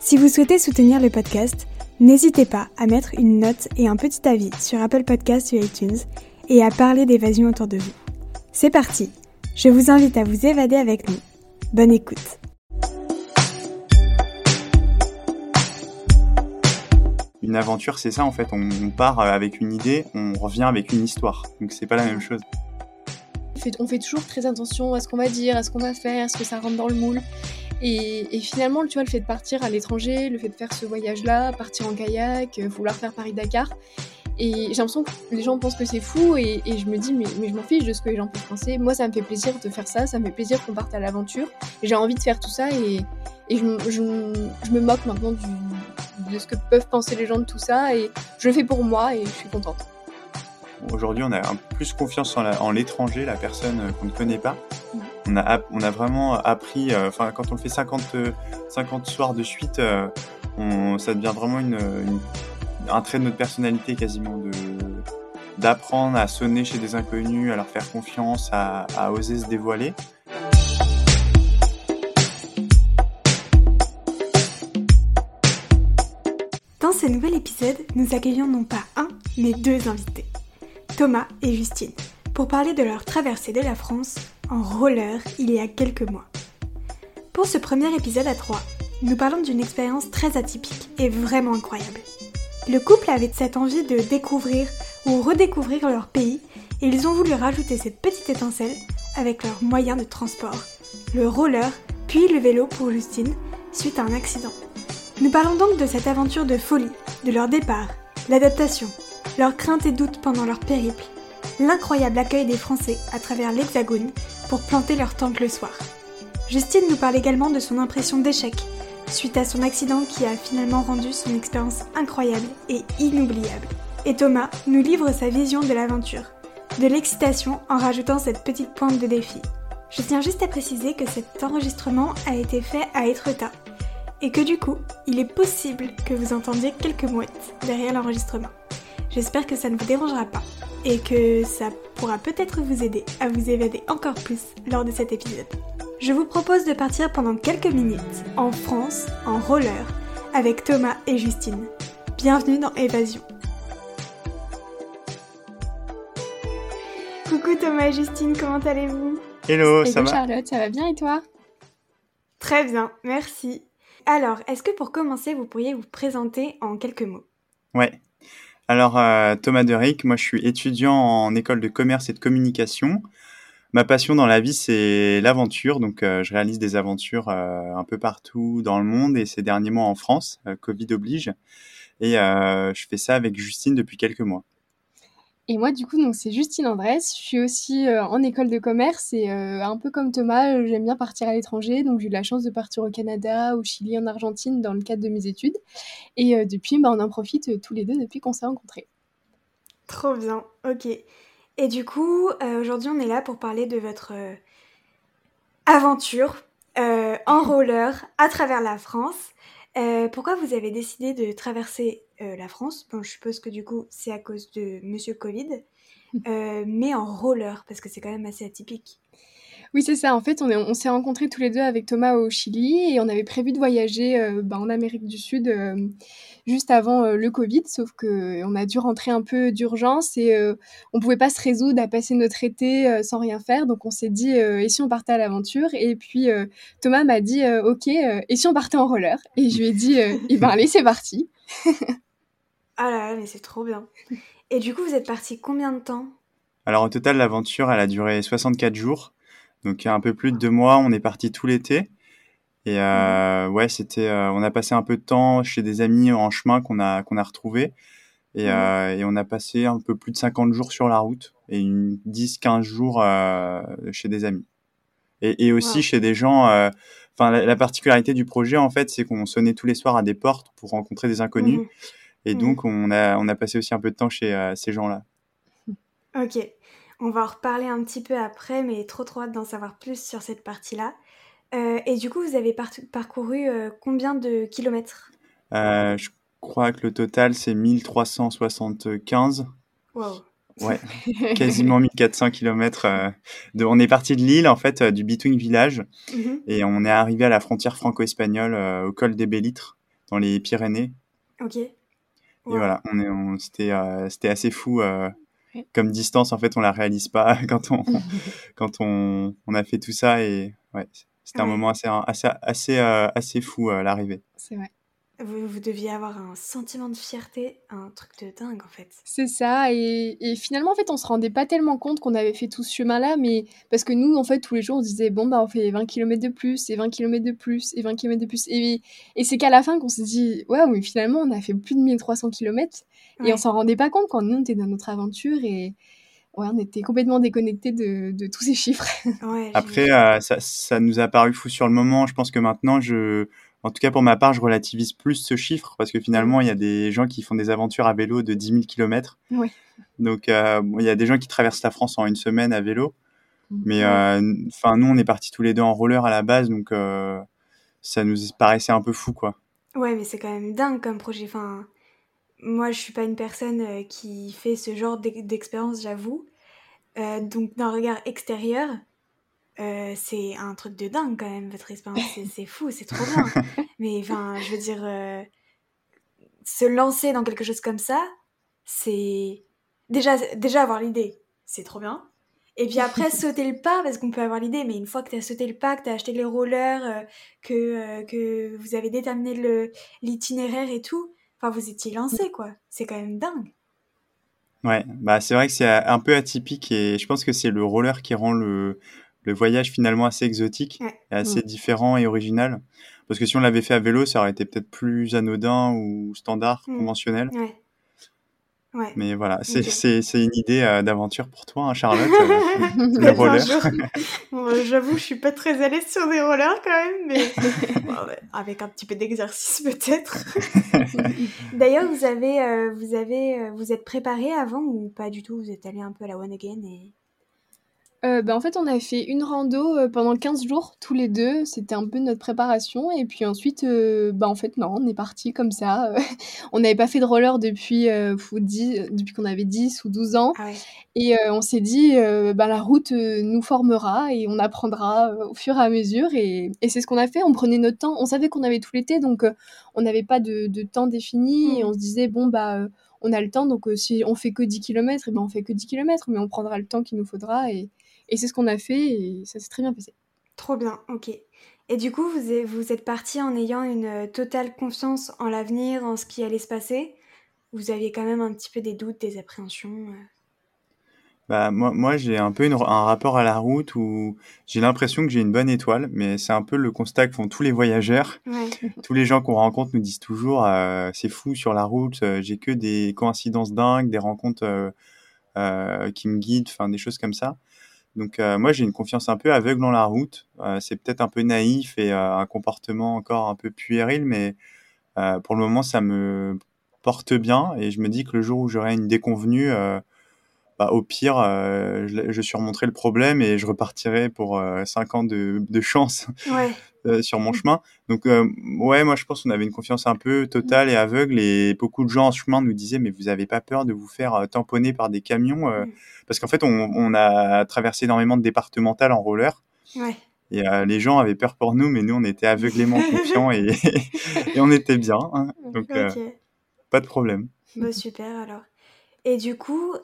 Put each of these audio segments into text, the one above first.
Si vous souhaitez soutenir le podcast, n'hésitez pas à mettre une note et un petit avis sur Apple Podcasts ou iTunes et à parler d'évasion autour de vous. C'est parti Je vous invite à vous évader avec nous. Bonne écoute Une aventure, c'est ça en fait. On part avec une idée, on revient avec une histoire. Donc c'est pas la même chose. On fait toujours très attention à ce qu'on va dire, à ce qu'on va faire, à ce que ça rentre dans le moule. Et, finalement, tu vois, le fait de partir à l'étranger, le fait de faire ce voyage-là, partir en kayak, euh, vouloir faire Paris-Dakar, et j'ai l'impression que les gens pensent que c'est fou, et, je me dis, mais, je m'en fiche de ce que les gens peuvent penser. Moi, ça me fait plaisir de faire ça, ça me fait plaisir qu'on parte à l'aventure. J'ai envie de faire tout ça, et, je, me moque maintenant de ce que peuvent penser les gens de tout ça, et je le fais pour moi, et je suis contente. Aujourd'hui, on a un peu plus confiance en l'étranger, la, personne qu'on ne connaît pas. Mm on a, vraiment appris, euh, quand on fait 50, 50 soirs de suite, euh, ça devient vraiment un trait de notre personnalité quasiment, de, d'apprendre à sonner chez des inconnus, à leur faire confiance, à oser se dévoiler. Dans ce nouvel épisode, nous accueillons non pas un, mais deux invités, Thomas et Justine, pour parler de leur traversée de la France en roller il y a quelques mois. Pour ce premier épisode à 3, nous parlons d'une expérience très atypique et vraiment incroyable. Le couple avait cette envie de découvrir ou redécouvrir leur pays et ils ont voulu rajouter cette petite étincelle avec leur moyen de transport, le roller puis le vélo pour Justine suite à un accident. Nous parlons donc de cette aventure de folie, de leur départ, l'adaptation, leurs craintes et doutes pendant leur périple, l'incroyable accueil des Français à travers l'Hexagone pour planter leur tente le soir. Justine nous parle également de son impression d'échec suite à son accident qui a finalement rendu son expérience incroyable et inoubliable. Et Thomas nous livre sa vision de l'aventure, de l'excitation en rajoutant cette petite pointe de défi. Je tiens juste à préciser que cet enregistrement a été fait à Etretat et que du coup, il est possible que vous entendiez quelques mouettes derrière l'enregistrement. J'espère que ça ne vous dérangera pas et que ça pourra peut-être vous aider à vous évader encore plus lors de cet épisode. Je vous propose de partir pendant quelques minutes en France en roller avec Thomas et Justine. Bienvenue dans Évasion. Coucou Thomas et Justine, comment allez-vous? Hello, ça va? Charlotte, ça va bien et toi? Très bien, merci. Alors, est-ce que pour commencer, vous pourriez vous présenter en quelques mots? Ouais. Alors, euh, Thomas Deric, moi je suis étudiant en école de commerce et de communication. Ma passion dans la vie, c'est l'aventure. Donc, euh, je réalise des aventures euh, un peu partout dans le monde et ces derniers mois en France, Covid oblige. Et je fais ça avec Justine depuis quelques mois. Et moi, du coup, donc c'est Justine Andrès. Je suis aussi euh, en école de commerce et euh, un peu comme Thomas, euh, j'aime bien partir à l'étranger. Donc, j'ai eu la chance de partir au Canada, au Chili, en Argentine dans le cadre de mes études. Et depuis, bah, on en profite tous les deux depuis qu'on s'est rencontrés. Trop bien, ok. Et du coup, aujourd'hui, on est là pour parler de votre aventure en roller à travers la France. pourquoi vous avez décidé de traverser euh, la France. Bon, je suppose que du coup, c'est à cause de Monsieur Covid, euh, mais en roller, parce que c'est quand même assez atypique. Oui, c'est ça. En fait, on, on s'est rencontrés tous les deux avec Thomas au Chili et on avait prévu de voyager euh, bah, en Amérique du Sud juste avant le Covid, sauf qu'on a dû rentrer un peu d'urgence et on pouvait pas se résoudre à passer notre été sans rien faire. Donc on s'est dit, et si on partait à l'aventure? Et puis Thomas m'a dit, ok, et si on partait en roller? Et je lui ai dit, eh ben allez, c'est parti. Ah là là, mais c'est trop bien. Et du coup, vous êtes parti combien de temps? Alors au total, l'aventure, elle a duré 64 jours. Donc un peu plus de deux mois, on est parti tout l'été. Et euh, ouais, c'était, euh, on a passé un peu de temps chez des amis en chemin qu'on a qu'on a retrouvés. Et, euh, et, on a passé un peu plus de 50 jours sur la route et 10-15 jours chez des amis. Et, et aussi chez des gens. Enfin, la, particularité du projet, en fait, c'est qu'on sonnait tous les soirs à des portes pour rencontrer des inconnus. Mmh. Et mmh. donc, on a, on a passé aussi un peu de temps chez ces gens-là. Ok. On va en reparler un petit peu après, mais trop trop hâte d'en savoir plus sur cette partie-là. Euh, et du coup, vous avez parcouru euh, combien de kilomètres? Euh, Je crois que le total, c'est 1375. Wow. Ouais, quasiment 1400 kilomètres. de... On est parti de Lille, en fait, du Between Village, mhm. et on est arrivé à la frontière franco-espagnole, au col des Bellitres, dans les Pyrénées. Ok. Et voilà, on est, on... c'était, c'était assez fou comme distance, en fait, on la réalise pas quand on, quand on, on, a fait tout ça. Et ouais, c'était un moment assez, assez, assez, euh, assez fou, euh, l'arrivée. C'est vrai. Vous, vous, deviez avoir un sentiment de fierté, un truc de dingue en fait. C'est ça, et, et, finalement en fait on se rendait pas tellement compte qu'on avait fait tout ce chemin-là, mais parce que nous en fait tous les jours on disait bon bah on fait 20 km de plus, et 20 km de plus, et 20 km de plus, et, et c'est qu'à la fin qu'on s'est dit ouais mais finalement on a fait plus de 1300 km, et on s'en rendait pas compte quand nous on était dans notre aventure, et, Ouais, on était complètement déconnectés de, de, tous ces chiffres. Après, euh, ça, ça, nous a paru fou sur le moment. Je pense que maintenant, je, en tout cas, pour ma part, je relativise plus ce chiffre parce que finalement, il y a des gens qui font des aventures à vélo de 10 000 km. Donc, euh, il y a des gens qui traversent la France en une semaine à vélo. Mmh. Mais euh, enfin, nous, on est partis tous les deux en roller à la base, donc euh, ça nous paraissait un peu fou, quoi. Ouais, mais c'est quand même dingue comme projet. Enfin, moi, je suis pas une personne qui fait ce genre d'expérience, j'avoue. donc, d'un regard extérieur, euh, c'est un truc de dingue quand même, votre expérience. C'est fou, c'est trop bien. Mais enfin, je veux dire, euh, se lancer dans quelque chose comme ça, c'est. Déjà, déjà avoir l'idée, c'est trop bien. Et puis après, sauter le pas, parce qu'on peut avoir l'idée, mais une fois que tu as sauté le pas, que tu as acheté les rollers, euh, que, que vous avez déterminé l'itinéraire et tout, enfin, vous étiez lancé, quoi. C'est quand même dingue. Ouais, bah c'est vrai que c'est un peu atypique et je pense que c'est le roller qui rend le, le voyage finalement assez exotique et assez mm. différent et original. Parce que si on l'avait fait à vélo, ça aurait été peut-être plus anodin ou standard, mm. conventionnel. Ouais. Mais voilà, c'est une idée euh, d'aventure pour toi, hein, Charlotte, euh, le roller. J'avoue, je suis pas très à l'aise sur des rollers quand même, mais avec un petit peu d'exercice peut-être. D'ailleurs, vous avez, euh, vous avez, vous êtes préparé avant ou pas du tout? Vous êtes allé un peu à la one again et euh, bah, en fait, on a fait une rando, euh, pendant 15 jours tous les deux. C'était un peu notre préparation. Et puis ensuite, euh, bah, en fait, non, on est parti comme ça, On n'avait pas fait de roller depuis, depuis qu'on avait 10 ou 12 ans. Ah et on s'est dit, «Bah, la route, nous formera et on apprendra, au fur et à mesure» et et c'est ce qu'on a fait. On prenait notre temps. On savait qu'on avait tout l'été donc on n'avait pas de de temps défini. Et mmh. on se disait: «Bon, bah, on a le temps. Donc si on fait que 10 kilomètres et ben, on fait que 10 kilomètres. Mais on prendra le temps qu'il nous faudra» et et c'est ce qu'on a fait et ça s'est très bien passé. Trop bien, ok. Et du coup, vous êtes, vous êtes parti en ayant une euh, totale confiance en l'avenir, en ce qui allait se passer? Vous aviez quand même un petit peu des doutes, des appréhensions euh? bah, moi, moi j'ai un peu un rapport à la route où j'ai l'impression que j'ai une bonne étoile, mais c'est un peu le constat que font tous les voyageurs. tous les gens qu'on rencontre nous disent toujours euh, c'est fou sur la route, j'ai que des coïncidences dingues, des rencontres qui me guident, enfin des choses comme ça. Donc euh, moi j'ai une confiance un peu aveugle en la route. Euh, c'est peut-être un peu naïf et euh, un comportement encore un peu puéril, mais pour le moment ça me porte bien et je me dis que le jour où j'aurai une déconvenue, bah, au pire, je, je, surmonterai le problème et je repartirai pour 5 ans de, de chance. Ouais. Euh, sur mon chemin. Donc euh, ouais, moi je pense qu'on avait une confiance un peu totale et aveugle et beaucoup de gens en chemin nous disaient mais vous avez pas peur de vous faire euh, tamponner par des camions parce qu'en fait on, on, a traversé énormément de départementales en roller. Ouais. Et les gens avaient peur pour nous, mais nous on était aveuglément confiants et, et, on était bien. Hein. Donc pas de problème. Bah, super alors. Et du coup,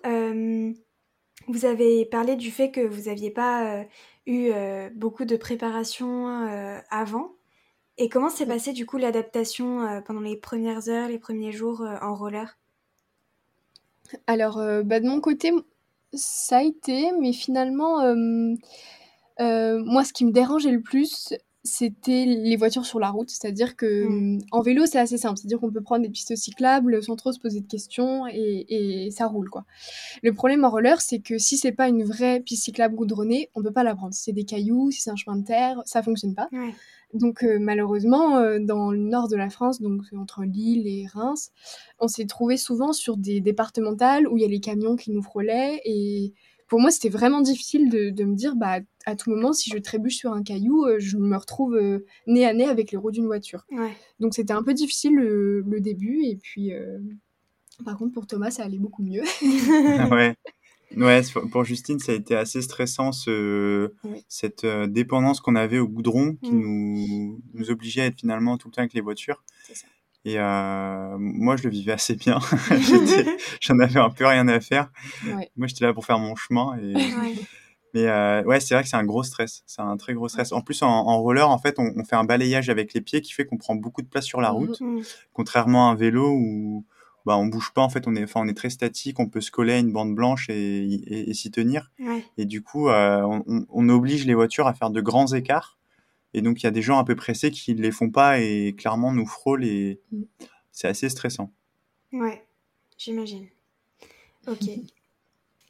vous avez parlé du fait que vous n'aviez pas eu euh, beaucoup de préparation euh, avant. Et comment s'est passée du coup l'adaptation euh, pendant les premières heures, les premiers jours en roller? Alors, bah, de mon côté, ça a été, mais finalement, moi, ce qui me dérangeait le plus, c'était les voitures sur la route. C'est-à-dire que Mm. en vélo, c'est assez simple. C'est-à-dire qu'on peut prendre des pistes cyclables sans trop se poser de questions et, et ça roule, quoi. Le problème en roller, c'est que si c'est pas une vraie piste cyclable goudronnée, on peut pas la prendre. Si c'est des cailloux, si c'est un chemin de terre, ça fonctionne pas. Ouais. Donc euh, malheureusement, euh, dans le nord de la France, donc entre Lille et Reims, on s'est trouvé souvent sur des départementales où il y a les camions qui nous frôlaient. Et pour moi, c'était vraiment difficile de, de me dire, bah, à tout moment, si je trébuche sur un caillou, euh, je me retrouve euh, nez à nez avec les roues d'une voiture. Ouais. Donc c'était un peu difficile le, le début. Et puis, euh, par contre, pour Thomas, ça allait beaucoup mieux. ouais. Ouais, pour Justine, ça a été assez stressant, ce, Oui. cette euh, dépendance qu'on avait au goudron qui Mm. nous, nous obligeait à être finalement tout le temps avec les voitures. C'est ça. Et euh, moi, je le vivais assez bien. J'en avais un peu rien à faire. Ouais. Moi, j'étais là pour faire mon chemin. Et... Ouais. Mais euh, ouais, c'est vrai que c'est un gros stress. C'est un très gros stress. En plus, en, en roller, en fait, on, on fait un balayage avec les pieds qui fait qu'on prend beaucoup de place sur la Mhm. route, Mm. contrairement à un vélo où bah, on bouge pas. En fait, on est, enfin, on est très statique. On peut se coller à une bande blanche et, et- et s'y tenir. Ouais. Et du coup, euh, on oblige les voitures à faire de grands écarts. Et donc, il y a des gens un peu pressés qui ne les font pas et clairement nous frôlent. Et Mm. c'est assez stressant. Ouais, j'imagine. Ok.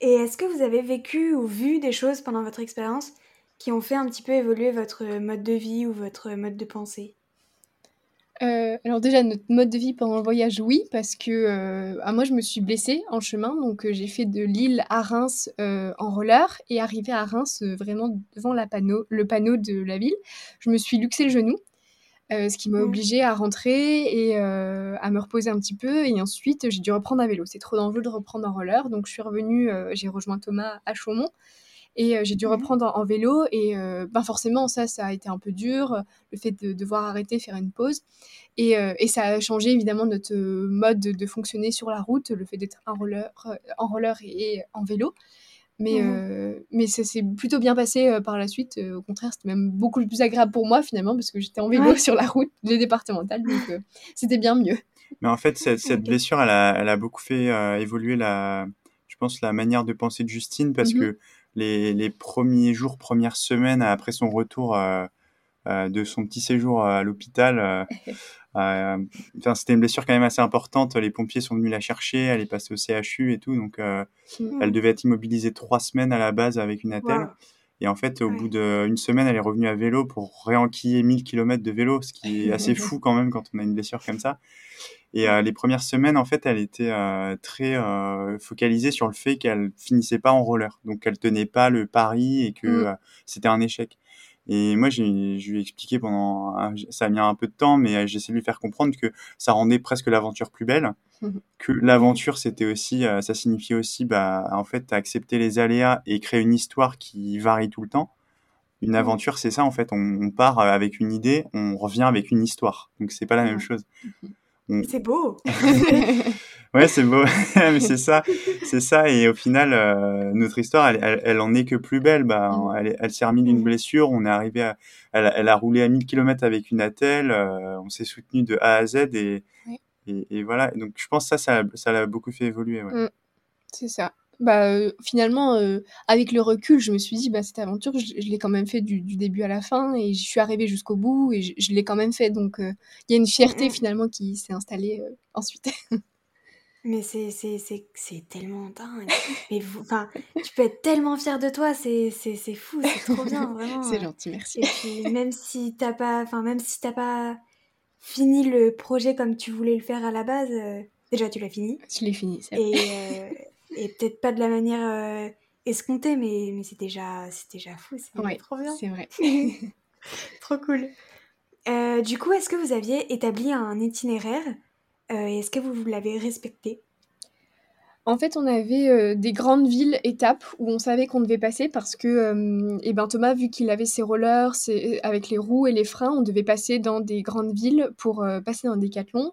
Et est-ce que vous avez vécu ou vu des choses pendant votre expérience qui ont fait un petit peu évoluer votre mode de vie ou votre mode de pensée? Euh, alors déjà, notre mode de vie pendant le voyage, oui, parce que euh, ah, moi, je me suis blessée en chemin. Donc, euh, j'ai fait de Lille à Reims en roller et arrivé à Reims, vraiment devant la panneau, le panneau de la ville, je me suis luxé le genou, ce qui m'a Mm. obligée à rentrer et à me reposer un petit peu. Et ensuite, j'ai dû reprendre à vélo. C'est trop dangereux de reprendre en roller. Donc, je suis revenue, j'ai rejoint Thomas à Chaumont. Et euh, j'ai dû reprendre en, en vélo et euh, ben forcément ça ça a été un peu dur le fait de devoir arrêter faire une pause. Et, euh, et ça a changé évidemment notre euh, mode de, de fonctionner sur la route le fait d'être en roller euh, en roller et, et en vélo. Mais euh, mais ça s'est plutôt bien passé euh, par la suite. Euh, au contraire c'était même beaucoup plus agréable pour moi finalement parce que j'étais en vélo Ouais. sur la route les départementales donc euh, c'était bien mieux. Mais en fait, cette, cette blessure, elle a, elle a beaucoup fait euh, évoluer la, je pense, la manière de penser de Justine parce Mhm. que les, les premiers jours, premières semaines après son retour euh, euh, de son petit séjour à l'hôpital, euh, enfin, c'était une blessure quand même assez importante. Les pompiers sont venus la chercher, elle est passée au CHU et tout, donc euh, Mm. elle devait être immobilisée trois semaines à la base avec une attelle. Wow. Et en fait, au Ouais. bout d'une semaine, elle est revenue à vélo pour réenquiller 1000 km de vélo, ce qui est assez fou quand même quand on a une blessure comme ça. Et euh, les premières semaines, en fait, elle était euh, très euh, focalisée sur le fait qu'elle finissait pas en roller. Donc, elle tenait pas le pari et que Mm. c'était un échec. Et moi, je lui ai expliqué pendant, ça a mis un peu de temps, mais j'ai essayé de lui faire comprendre que ça rendait presque l'aventure plus belle. Que l'aventure, c'était aussi, euh, ça signifiait aussi, bah, en fait, accepter les aléas et créer une histoire qui varie tout le temps. Une aventure, c'est ça, en fait. On, on part avec une idée, on revient avec une histoire. Donc, c'est pas la même chose. C'est beau. Ouais, c'est beau, mais c'est ça, c'est ça. Et au final, euh, notre histoire, elle, elle, elle en est que plus belle. Bah, elle, est- elle s'est remise d'une blessure. On est arrivé à, elle, a- elle a roulé à 1000 km avec une attelle. euh, on s'est soutenu de A à Z et. Et, et voilà. Donc, je pense que ça, ça, l'a beaucoup fait évoluer. Ouais. Mm. C'est ça. Bah, euh, finalement, euh, avec le recul, je me suis dit, bah, cette aventure, je, je l'ai quand même fait du, du début à la fin et je suis arrivée jusqu'au bout et je, je l'ai quand même fait. Donc, euh, il y a une fierté Mm, mm. finalement qui s'est installée euh, ensuite. Mais c'est, c'est, c'est, c'est tellement dingue. Mais vous, enfin, tu peux être tellement fier de toi, c'est, c'est, c'est fou, c'est trop bien, vraiment. C'est gentil, merci. Et puis même si t'as pas, enfin même si t'as pas fini le projet comme tu voulais le faire à la base, euh, déjà tu l'as fini Je l'ai fini, c'est vrai. et, euh, et peut-être pas de la manière euh, escomptée, mais mais c'est déjà c'est déjà fou, c'est Ouais, trop bien, c'est vrai. trop cool. Euh, du coup, est-ce que vous aviez établi un itinéraire euh, est-ce que vous, vous l'avez respecté? En fait, on avait euh, des grandes villes étapes où on savait qu'on devait passer parce que euh, eh ben, Thomas, vu qu'il avait ses rollers ses- avec les roues et les freins, on devait passer dans des grandes villes pour euh, passer dans des décathlon,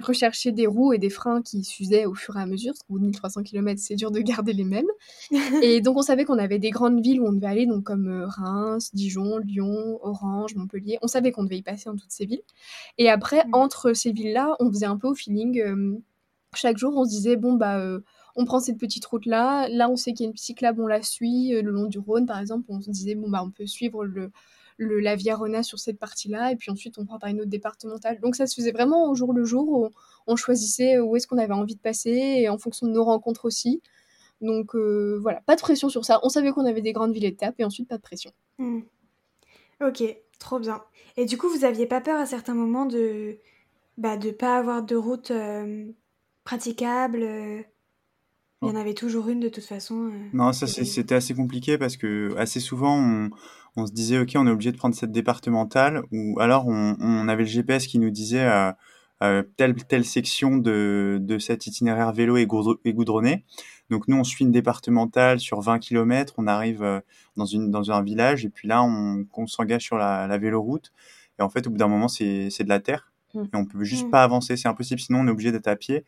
rechercher des roues et des freins qui s'usaient au fur et à mesure, parce qu'au bout de 1300 km, c'est dur de garder les mêmes. et donc, on savait qu'on avait des grandes villes où on devait aller, donc comme euh, Reims, Dijon, Lyon, Orange, Montpellier. On savait qu'on devait y passer dans toutes ces villes. Et après, Mm. entre ces villes-là, on faisait un peu au feeling. Euh, chaque jour, on se disait, bon, bah, euh, on prend cette petite route-là. Là, on sait qu'il y a une cyclable, on la suit. Le long du Rhône, par exemple, on se disait, bon, bah, on peut suivre le, la Via Rona sur cette partie-là, et puis ensuite on prend par une autre départementale. Donc ça se faisait vraiment au jour le jour, où on choisissait où est-ce qu'on avait envie de passer, et en fonction de nos rencontres aussi. Donc euh, voilà, pas de pression sur ça. On savait qu'on avait des grandes villes étapes, et ensuite pas de pression. Hmm. Ok, trop bien. Et du coup, vous aviez pas peur à certains moments de bah, de pas avoir de route euh, euh, il y en avait toujours une de toute façon. non, ça c'était assez compliqué parce que assez souvent on, on se disait, OK, on est obligé de prendre cette départementale, ou alors on, avait le GPS qui nous disait euh, euh, telle, telle section de, de cet itinéraire vélo est, goudronné. Donc nous, on suit une départementale sur 20 km, on arrive euh, dans, une, dans un village, et puis là, on, on s'engage sur la, la véloroute. Et en fait, au bout d'un moment, c'est de la terre. Et on peut juste mmh. pas avancer, c'est impossible, sinon on est obligé d'être à pied.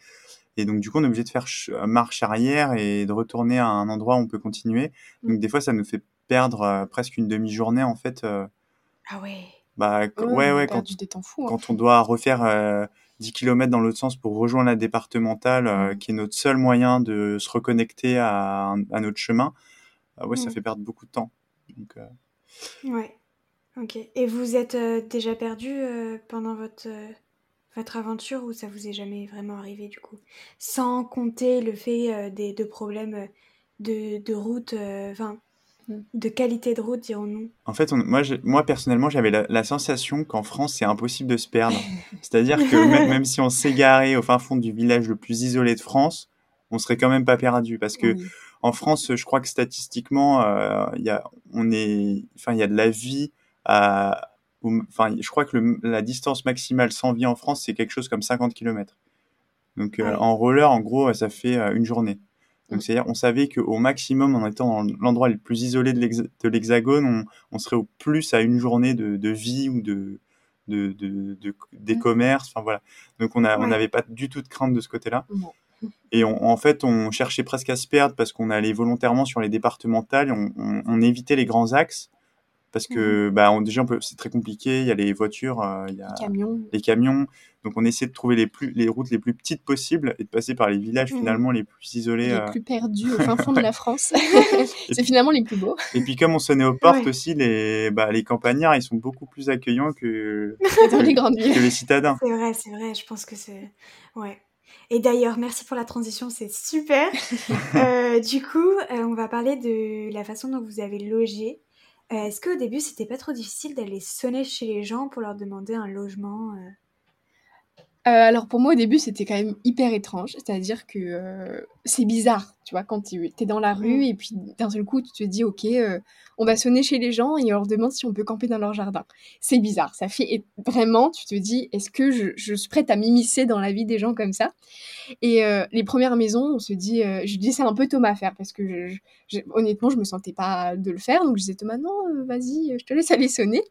Et donc, du coup, on est obligé de faire marche arrière et de retourner à un endroit où on peut continuer. Donc, mmh. des fois, ça nous fait perdre euh, presque une demi-journée en fait. Euh, ah ouais. Bah, ouais, ouais, quand, hein. quand on doit refaire 10 euh, km dans l'autre sens pour rejoindre la départementale, mmh. qui est notre seul moyen de se reconnecter à, à notre chemin, ouais, ça mmh. fait perdre beaucoup de temps. Donc, Ouais, ok. Et vous êtes déjà perdu pendant votre, votre aventure ou ça vous est jamais vraiment arrivé du coup? Sans compter le fait des de problèmes de, de route, enfin de qualité de route, dirons-nous En fait, moi, moi, personnellement, j'avais la, sensation qu'en France, c'est impossible de se perdre. C'est-à-dire que même, si on s'égarait au fin fond du village le plus isolé de France, on serait quand même pas perdu. Parce que en France, je crois que statistiquement, euh, il y a, on est, enfin, il y a de la vie à, enfin, je crois que la distance maximale sans vie en France, c'est quelque chose comme 50 km. Donc, euh, en roller, en gros, ça fait euh, une journée. Donc, c'est-à-dire, on savait qu'au maximum, en étant dans l'endroit le plus isolé de l'hexagone, on, serait au plus à une journée de, vie ou de, de, des commerces. Enfin, voilà. Donc, on n'avait pas du tout de crainte de ce côté-là. Et en fait, on cherchait presque à se perdre parce qu'on allait volontairement sur les départementales, on, on évitait les grands axes parce que mmh. bah on, déjà c'est très compliqué il y a les voitures euh, il y a les camions. les camions. Donc on essaie de trouver les plus les routes les plus petites possibles et de passer par les villages mmh. finalement les plus isolés les euh. plus perdus au fin fond de la France. C'est finalement les plus beaux. et puis comme on sonnait aux portes aussi les bah, les campagnards ils sont beaucoup plus accueillants que dans les grandes villes que les citadins. C'est vrai c'est vrai je pense que c'est ouais. Et d'ailleurs, merci pour la transition, c'est super. euh, du coup, euh, on va parler de la façon dont vous avez logé euh, est-ce qu'au début, c'était pas trop difficile d'aller sonner chez les gens pour leur demander un logement euh? Euh, alors pour moi au début c'était quand même hyper étrange, c'est-à-dire que c'est bizarre, tu vois, quand tu es dans la rue mmh. et puis d'un seul coup tu te dis ok, on va sonner chez les gens et on leur demande si on peut camper dans leur jardin. C'est bizarre, ça fait vraiment, tu te dis est-ce que je, suis prête à m'immiscer dans la vie des gens comme ça? Et les premières maisons, on se dit, je dis c'est un peu Thomas à faire parce que honnêtement je me sentais pas de le faire, donc je disais Thomas non, vas-y, je te laisse aller sonner.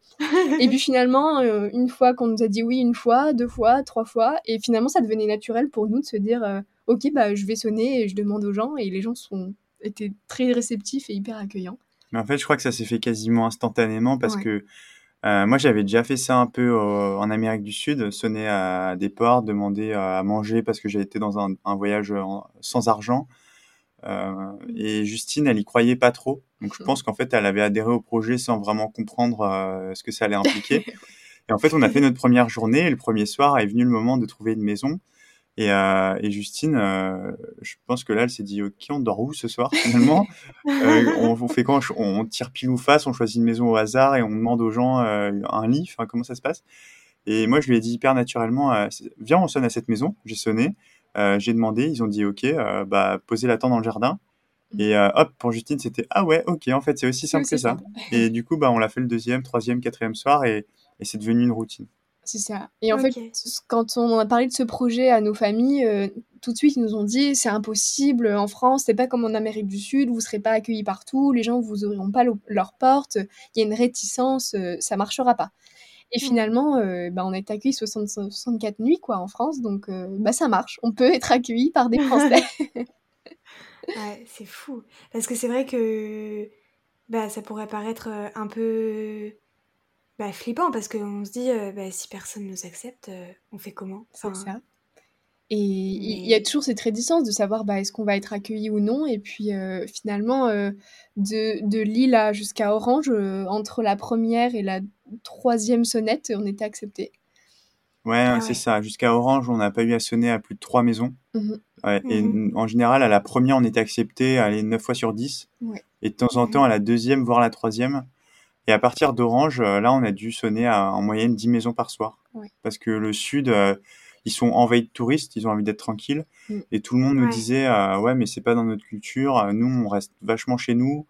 et puis finalement, une fois qu'on nous a dit oui une fois, deux fois, trois fois, et finalement ça devenait naturel pour nous de se dire ok bah je vais sonner et je demande aux gens et les gens sont étaient très réceptifs et hyper accueillants. Mais en fait, je crois que ça s'est fait quasiment instantanément parce que euh, moi, j'avais déjà fait ça un peu en Amérique du Sud, sonner à des portes, demander à manger parce que j'ai été dans un, voyage sans argent. Euh, et Justine, elle y croyait pas trop. Donc, je pense qu'en fait, elle avait adhéré au projet sans vraiment comprendre euh, ce que ça allait impliquer. et en fait, on a fait notre première journée. Et le premier soir est venu le moment de trouver une maison. Et, euh, et Justine, euh, je pense que là, elle s'est dit, ok, on dort où ce soir finalement? Euh, on, on, fait quand? On tire pile ou face, on choisit une maison au hasard et on demande aux gens un lit. Comment ça se passe? Et moi, je lui ai dit hyper naturellement, viens, on sonne à cette maison. J'ai sonné, j'ai demandé, ils ont dit, ok, bah posez la tente dans le jardin. Et hop, pour Justine, c'était ah ouais, ok, en fait, c'est aussi simple que ça. Et du coup, bah, on l'a fait le deuxième, troisième, quatrième soir et, et c'est devenu une routine. C'est ça. Et en fait, quand on a parlé de ce projet à nos familles, euh, tout de suite, ils nous ont dit c'est impossible en France, c'est pas comme en Amérique du Sud, vous serez pas accueillis partout, les gens vous ouvriront pas leurs portes, il y a une réticence, euh, ça marchera pas. Et mmh. finalement, euh, bah, on été accueillis 64 nuits quoi, en France, donc bah, ça marche. On peut être accueilli par des Français. ouais, c'est fou. Parce que c'est vrai que bah, ça pourrait paraître un peu bah, flippant parce qu'on se dit, euh, bah, si personne nous accepte, euh, on fait comment? C'est ça. Et il y a toujours cette réticence de savoir bah, est-ce qu'on va être accueilli ou non. Et puis finalement, de, de Lille jusqu'à Orange, entre la première et la troisième sonnette, on était accepté. Ouais, ah c'est ça. Jusqu'à Orange, on n'a pas eu à sonner à plus de trois maisons. Mmh et mmh en général, à la première, on était accepté, allez, 9 fois sur 10. Et de temps en temps, à la deuxième, voire la troisième. Et à partir d'Orange, euh, là, on a dû sonner à, en moyenne 10 maisons par soir. Parce que le Sud, euh, ils sont envahis de touristes, ils ont envie d'être tranquilles. Mmh. Et tout le monde nous disait, euh, ouais, mais c'est pas dans notre culture. Nous, on reste vachement chez nous.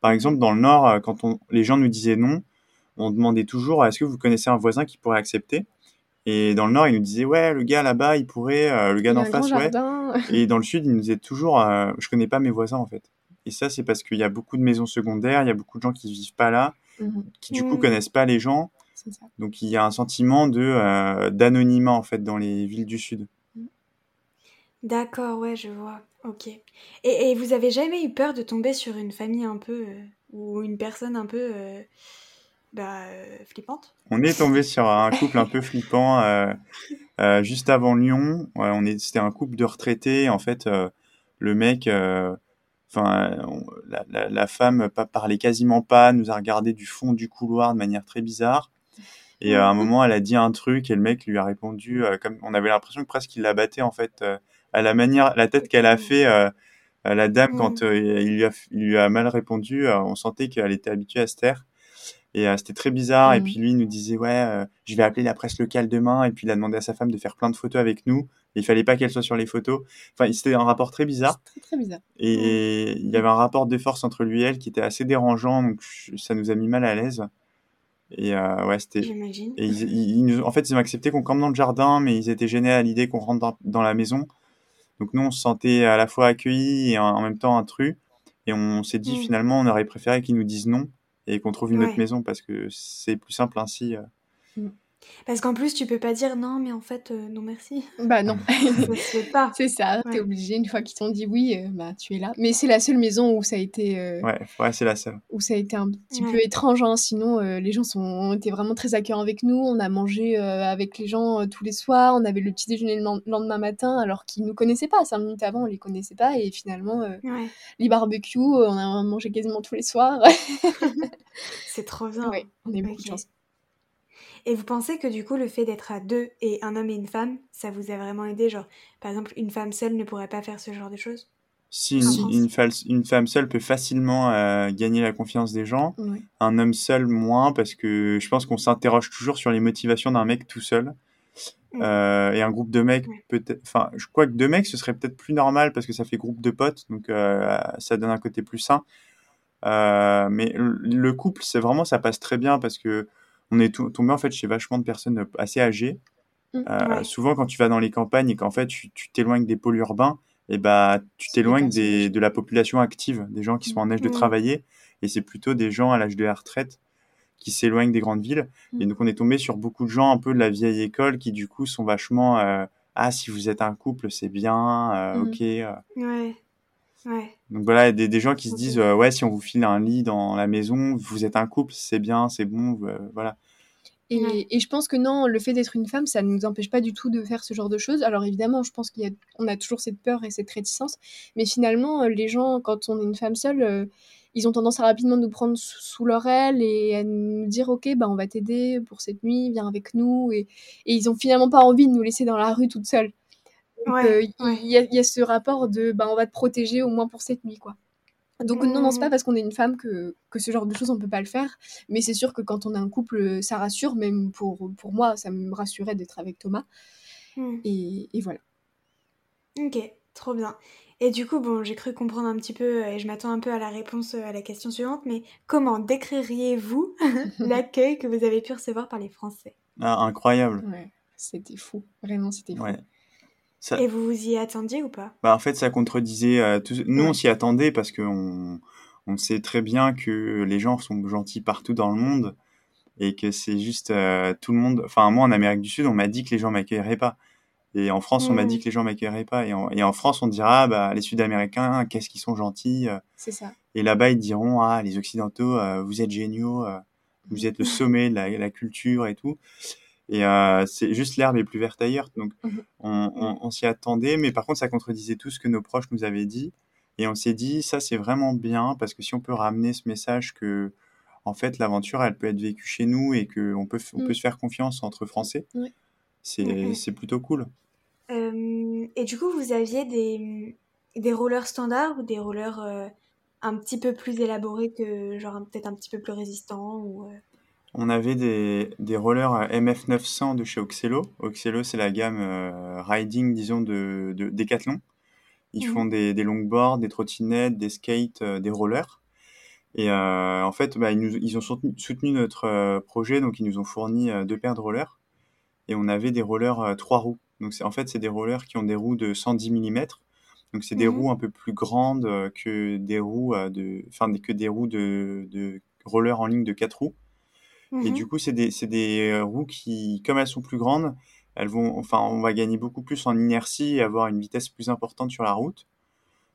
Par exemple, dans le Nord, quand on, les gens nous disaient non, on demandait toujours, est-ce que vous connaissez un voisin qui pourrait accepter? Et dans le nord, il nous disait ouais, le gars là-bas, il pourrait, euh, le gars d'en face, ouais. Et dans le sud, il nous disait toujours, je connais pas mes voisins en fait. Et ça, c'est parce qu'il y a beaucoup de maisons secondaires, il y a beaucoup de gens qui vivent pas là, mmh qui du coup mmh. connaissent pas les gens. Ça. Donc il y a un sentiment de euh, d'anonymat en fait dans les villes du sud. Mmh. D'accord, ouais, je vois. Ok. Et, et, vous avez jamais eu peur de tomber sur une famille un peu ou une personne un peu bah, euh, flippante? On est tombé sur un couple un peu flippant euh, euh, juste avant Lyon. on est, c'était un couple de retraités. En fait, le mec, enfin, la, la, femme parlait quasiment pas, nous a regardé du fond du couloir de manière très bizarre. Et à un moment, elle a dit un truc et le mec lui a répondu comme on avait l'impression que presque qu'il la battait en fait à la manière, la tête qu'elle a fait. la dame, quand il, lui a, il, lui a, mal répondu, on sentait qu'elle était habituée à se taire. Et euh, c'était très bizarre. Et mmh. puis lui, il nous disait, ouais, euh, je vais appeler la presse locale demain. Et puis il a demandé à sa femme de faire plein de photos avec nous. Il fallait pas qu'elle soit sur les photos. Enfin, c'était un rapport très bizarre. Très, très bizarre. Et il y avait un rapport de force entre lui et elle qui était assez dérangeant. Donc ça nous a mis mal à l'aise. Et euh, ouais, c'était. J'imagine. Et ils, en fait, ils ont accepté qu'on campe dans le jardin, mais ils étaient gênés à l'idée qu'on rentre dans, la maison. Donc nous, on se sentait à la fois accueillis et en, même temps intrus. Et on s'est dit mmh. finalement, on aurait préféré qu'ils nous disent non et qu'on trouve une autre maison parce que c'est plus simple ainsi. Euh. Mmh. Parce qu'en plus, tu peux pas dire non, mais en fait, euh, non merci. Bah non. ça pas. C'est ça, t'es obligé, une fois qu'ils t'ont dit oui, euh, bah tu es là. Mais c'est la seule maison où ça a été. ouais, ouais c'est la seule. Où ça a été un petit peu étrange, hein. sinon les gens sont, ont été vraiment très accueillants avec nous. On a mangé avec les gens tous les soirs, on avait le petit déjeuner le lendemain matin, alors qu'ils nous connaissaient pas. Cinq minutes avant, on les connaissait pas, et finalement, les barbecues, on a mangé quasiment tous les soirs. c'est trop bien. Oui, on est beaucoup de chance. Et vous pensez que du coup, le fait d'être à deux et un homme et une femme, ça vous a vraiment aidé Genre, par exemple, une femme seule ne pourrait pas faire ce genre de choses? Si, une, une, femme seule peut facilement euh, gagner la confiance des gens, un homme seul moins, parce que je pense qu'on s'interroge toujours sur les motivations d'un mec tout seul. Euh, et un groupe de mecs, peut-être. Enfin, je crois que deux mecs, ce serait peut-être plus normal parce que ça fait groupe de potes, donc euh, ça donne un côté plus sain. mais le couple, c'est vraiment, ça passe très bien parce que on est tombé en fait chez vachement de personnes assez âgées. Mmh, euh, souvent, quand tu vas dans les campagnes et qu'en fait tu t'éloignes des pôles urbains, et eh bah, tu t'éloignes de la population active, des gens qui sont en âge de mmh. travailler, et c'est plutôt des gens à l'âge de la retraite qui s'éloignent des grandes villes. Et mmh. donc, on est tombé sur beaucoup de gens un peu de la vieille école qui, du coup, sont vachement euh, Ah, si vous êtes un couple, c'est bien, euh, ok. Ouais. Ouais. Donc voilà, des, des gens qui se disent ouais, si on vous file un lit dans la maison, vous êtes un couple, c'est bien, c'est bon, voilà. Et, je pense que non, le fait d'être une femme, ça ne nous empêche pas du tout de faire ce genre de choses. Alors évidemment, je pense qu'on a, a, toujours cette peur et cette réticence, mais finalement, euh, les gens, quand on est une femme seule, euh, ils ont tendance à rapidement nous prendre sous, leur aile et à nous dire ok, bah, on va t'aider pour cette nuit, viens avec nous. Et, et, ils ont finalement pas envie de nous laisser dans la rue toute seule. Euh, il y, a ce rapport de bah, on va te protéger au moins pour cette nuit. quoi. Donc non, non, c'est pas mmh. parce qu'on est une femme que, que, ce genre de choses on peut pas le faire. Mais c'est sûr que quand on a un couple, ça rassure. Même pour, pour moi, ça me rassurait d'être avec Thomas. Mmh. Et, et, voilà. Ok, trop bien. Et du coup, bon, j'ai cru comprendre un petit peu, et je m'attends un peu à la réponse à la question suivante, mais comment décririez-vous l'accueil que vous avez pu recevoir par les Français? Ah, Incroyable. Ouais, c'était fou. Vraiment, c'était fou. Et vous vous y attendiez ou pas? Bah, En fait, ça contredisait. Euh, tout... Nous, on s'y attendait parce qu'on on sait très bien que les gens sont gentils partout dans le monde et que c'est juste euh, tout le monde. Enfin, moi, en Amérique du Sud, on m'a dit que les gens m'accueilleraient pas. Et en France, on m'a dit mmh. que les gens m'accueilleraient pas. Et en, et en, France, on dira, ah, bah, les Sud-Américains, qu'est-ce qu'ils sont gentils. Euh. C'est ça. Et là-bas, ils diront, ah, les Occidentaux, vous êtes géniaux, vous êtes le sommet de la, la culture et tout. Et c'est juste l'herbe est plus verte ailleurs. Donc, mmh on, on s'y attendait. Mais par contre, ça contredisait tout ce que nos proches nous avaient dit. Et on s'est dit, ça, c'est vraiment bien parce que si on peut ramener ce message que, en fait, l'aventure, elle peut être vécue chez nous et qu'on peut, on peut mmh. se faire confiance entre Français, c'est plutôt cool. et du coup, vous aviez des, des rollers standards ou des rollers euh, un petit peu plus élaborés que, genre, peut-être un petit peu plus résistants ou, euh? On avait des, des, rollers euh, MF900 de chez Oxelo. Oxelo, c'est la gamme riding, disons, de, de Decathlon. Ils mmh font des, des longboards, des trottinettes, des skates, des rollers. Et euh, en fait, bah, ils, nous, ils, ont soutenu, soutenu notre euh, projet, donc ils nous ont fourni euh, deux paires de rollers. Et on avait des rollers trois roues. Donc en fait, c'est des rollers qui ont des roues de 110 mm. Donc c'est des mmh roues un peu plus grandes que des roues de, enfin que des roues de, de rollers en ligne de 4 roues. Et mmh du coup, c'est des, des roues qui, comme elles sont plus grandes, elles vont, enfin, on va gagner beaucoup plus en inertie et avoir une vitesse plus importante sur la route.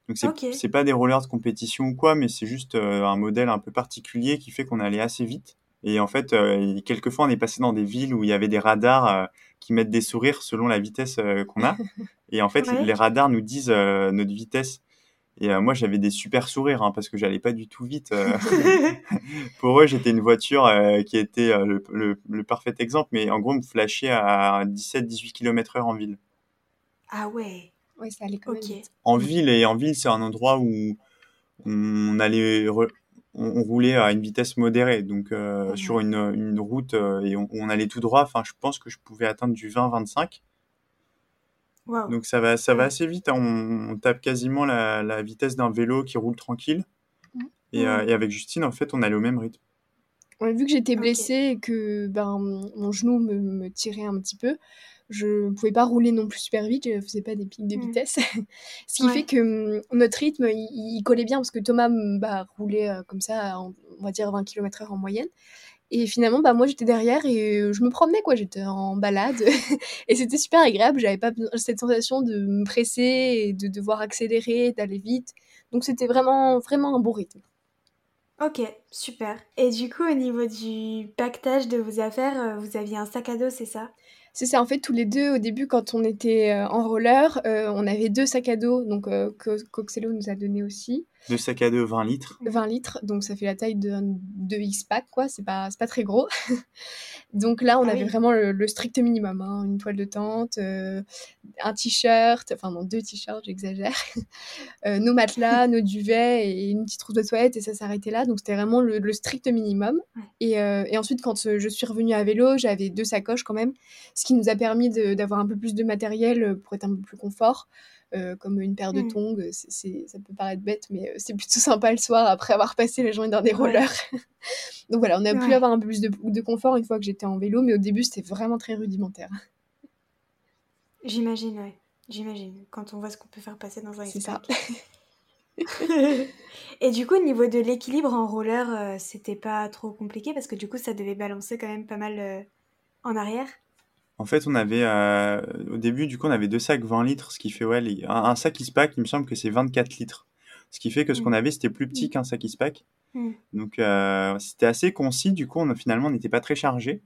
Donc c'est c'est pas des rollers de compétition ou quoi, mais c'est juste euh, un modèle un peu particulier qui fait qu'on allait assez vite. Et en fait, euh, quelquefois, on est passé dans des villes où il y avait des radars euh, qui mettent des sourires selon la vitesse qu'on a. Et en fait, les radars nous disent notre vitesse. Et moi, j'avais des super sourires hein, parce que j'allais pas du tout vite. Pour eux, j'étais une voiture qui était le, le, le, parfait exemple. Mais en gros, me flashait à 17-18 km/h en ville. Ah ouais. Oui, ça allait quand En ville, et en ville, c'est un endroit où on allait, on, roulait à une vitesse modérée, donc euh, sur une, une route euh, et on, on, allait tout droit. Enfin, je pense que je pouvais atteindre du 20-25. Donc ça va, ça va assez vite. Hein. On, tape quasiment la, la vitesse d'un vélo qui roule tranquille. Et, euh, et, avec Justine, en fait, on allait au même rythme. vu que j'étais blessée et que ben, mon genou me, me tirait un petit peu, je ne pouvais pas rouler non plus super vite, je faisais pas des pics de mmh. vitesse. Ce qui fait que mmh, notre rythme, il, collait bien parce que Thomas mmh, bah, roulait euh, comme ça, on va dire 20 km/h en moyenne. Et finalement, bah, moi j'étais derrière et euh, je me promenais, quoi. J'étais en balade et c'était super agréable. J'avais pas cette sensation de me presser et de devoir accélérer, d'aller vite. Donc c'était vraiment, vraiment un bon rythme. Ok, super. Et du coup, au niveau du pactage de vos affaires, euh, vous aviez un sac à dos, c'est ça? C'est ça, en fait, tous les deux, au début, quand on était euh, en roller, euh, on avait deux sacs à dos, donc euh, que Coxello nous a donné aussi. Deux sacs à dos 20 litres 20 litres, donc ça fait la taille de, de X-Pack, quoi, c'est pas, pas très gros. donc là, on ah avait vraiment le, strict minimum, hein. une toile de tente, un t-shirt, enfin non, deux t-shirts, j'exagère, nos matelas, nos duvets et une petite trousse de toilette, et ça s'arrêtait là, donc c'était vraiment le, strict minimum. Et, et, ensuite, quand je suis revenue à vélo, j'avais deux sacoches quand même, ce qui nous a permis d'avoir un peu plus de matériel euh, pour être un peu plus confort. Euh, comme une paire de mmh. tongs, c'est, ça peut paraître bête, mais euh, c'est plutôt sympa le soir après avoir passé la journée dans des rollers. Donc voilà, on a pu avoir un peu plus de, de, confort une fois que j'étais en vélo, mais au début c'était vraiment très rudimentaire. J'imagine, ouais. J'imagine, quand on voit ce qu'on peut faire passer dans un C'est ça. Et du coup, au niveau de l'équilibre en roller, c'était pas trop compliqué parce que du coup, ça devait balancer quand même pas mal en arrière. En fait, on avait, euh, au début, du coup, on avait deux sacs 20 litres, ce qui fait, ouais, un, sac pack, il me semble que c'est 24 litres. Ce qui fait que ce qu'on mm. avait, c'était plus petit mm. qu'un sac pack. Mm. Donc, euh, c'était assez concis. Du coup, on, finalement, on n'était pas très chargé.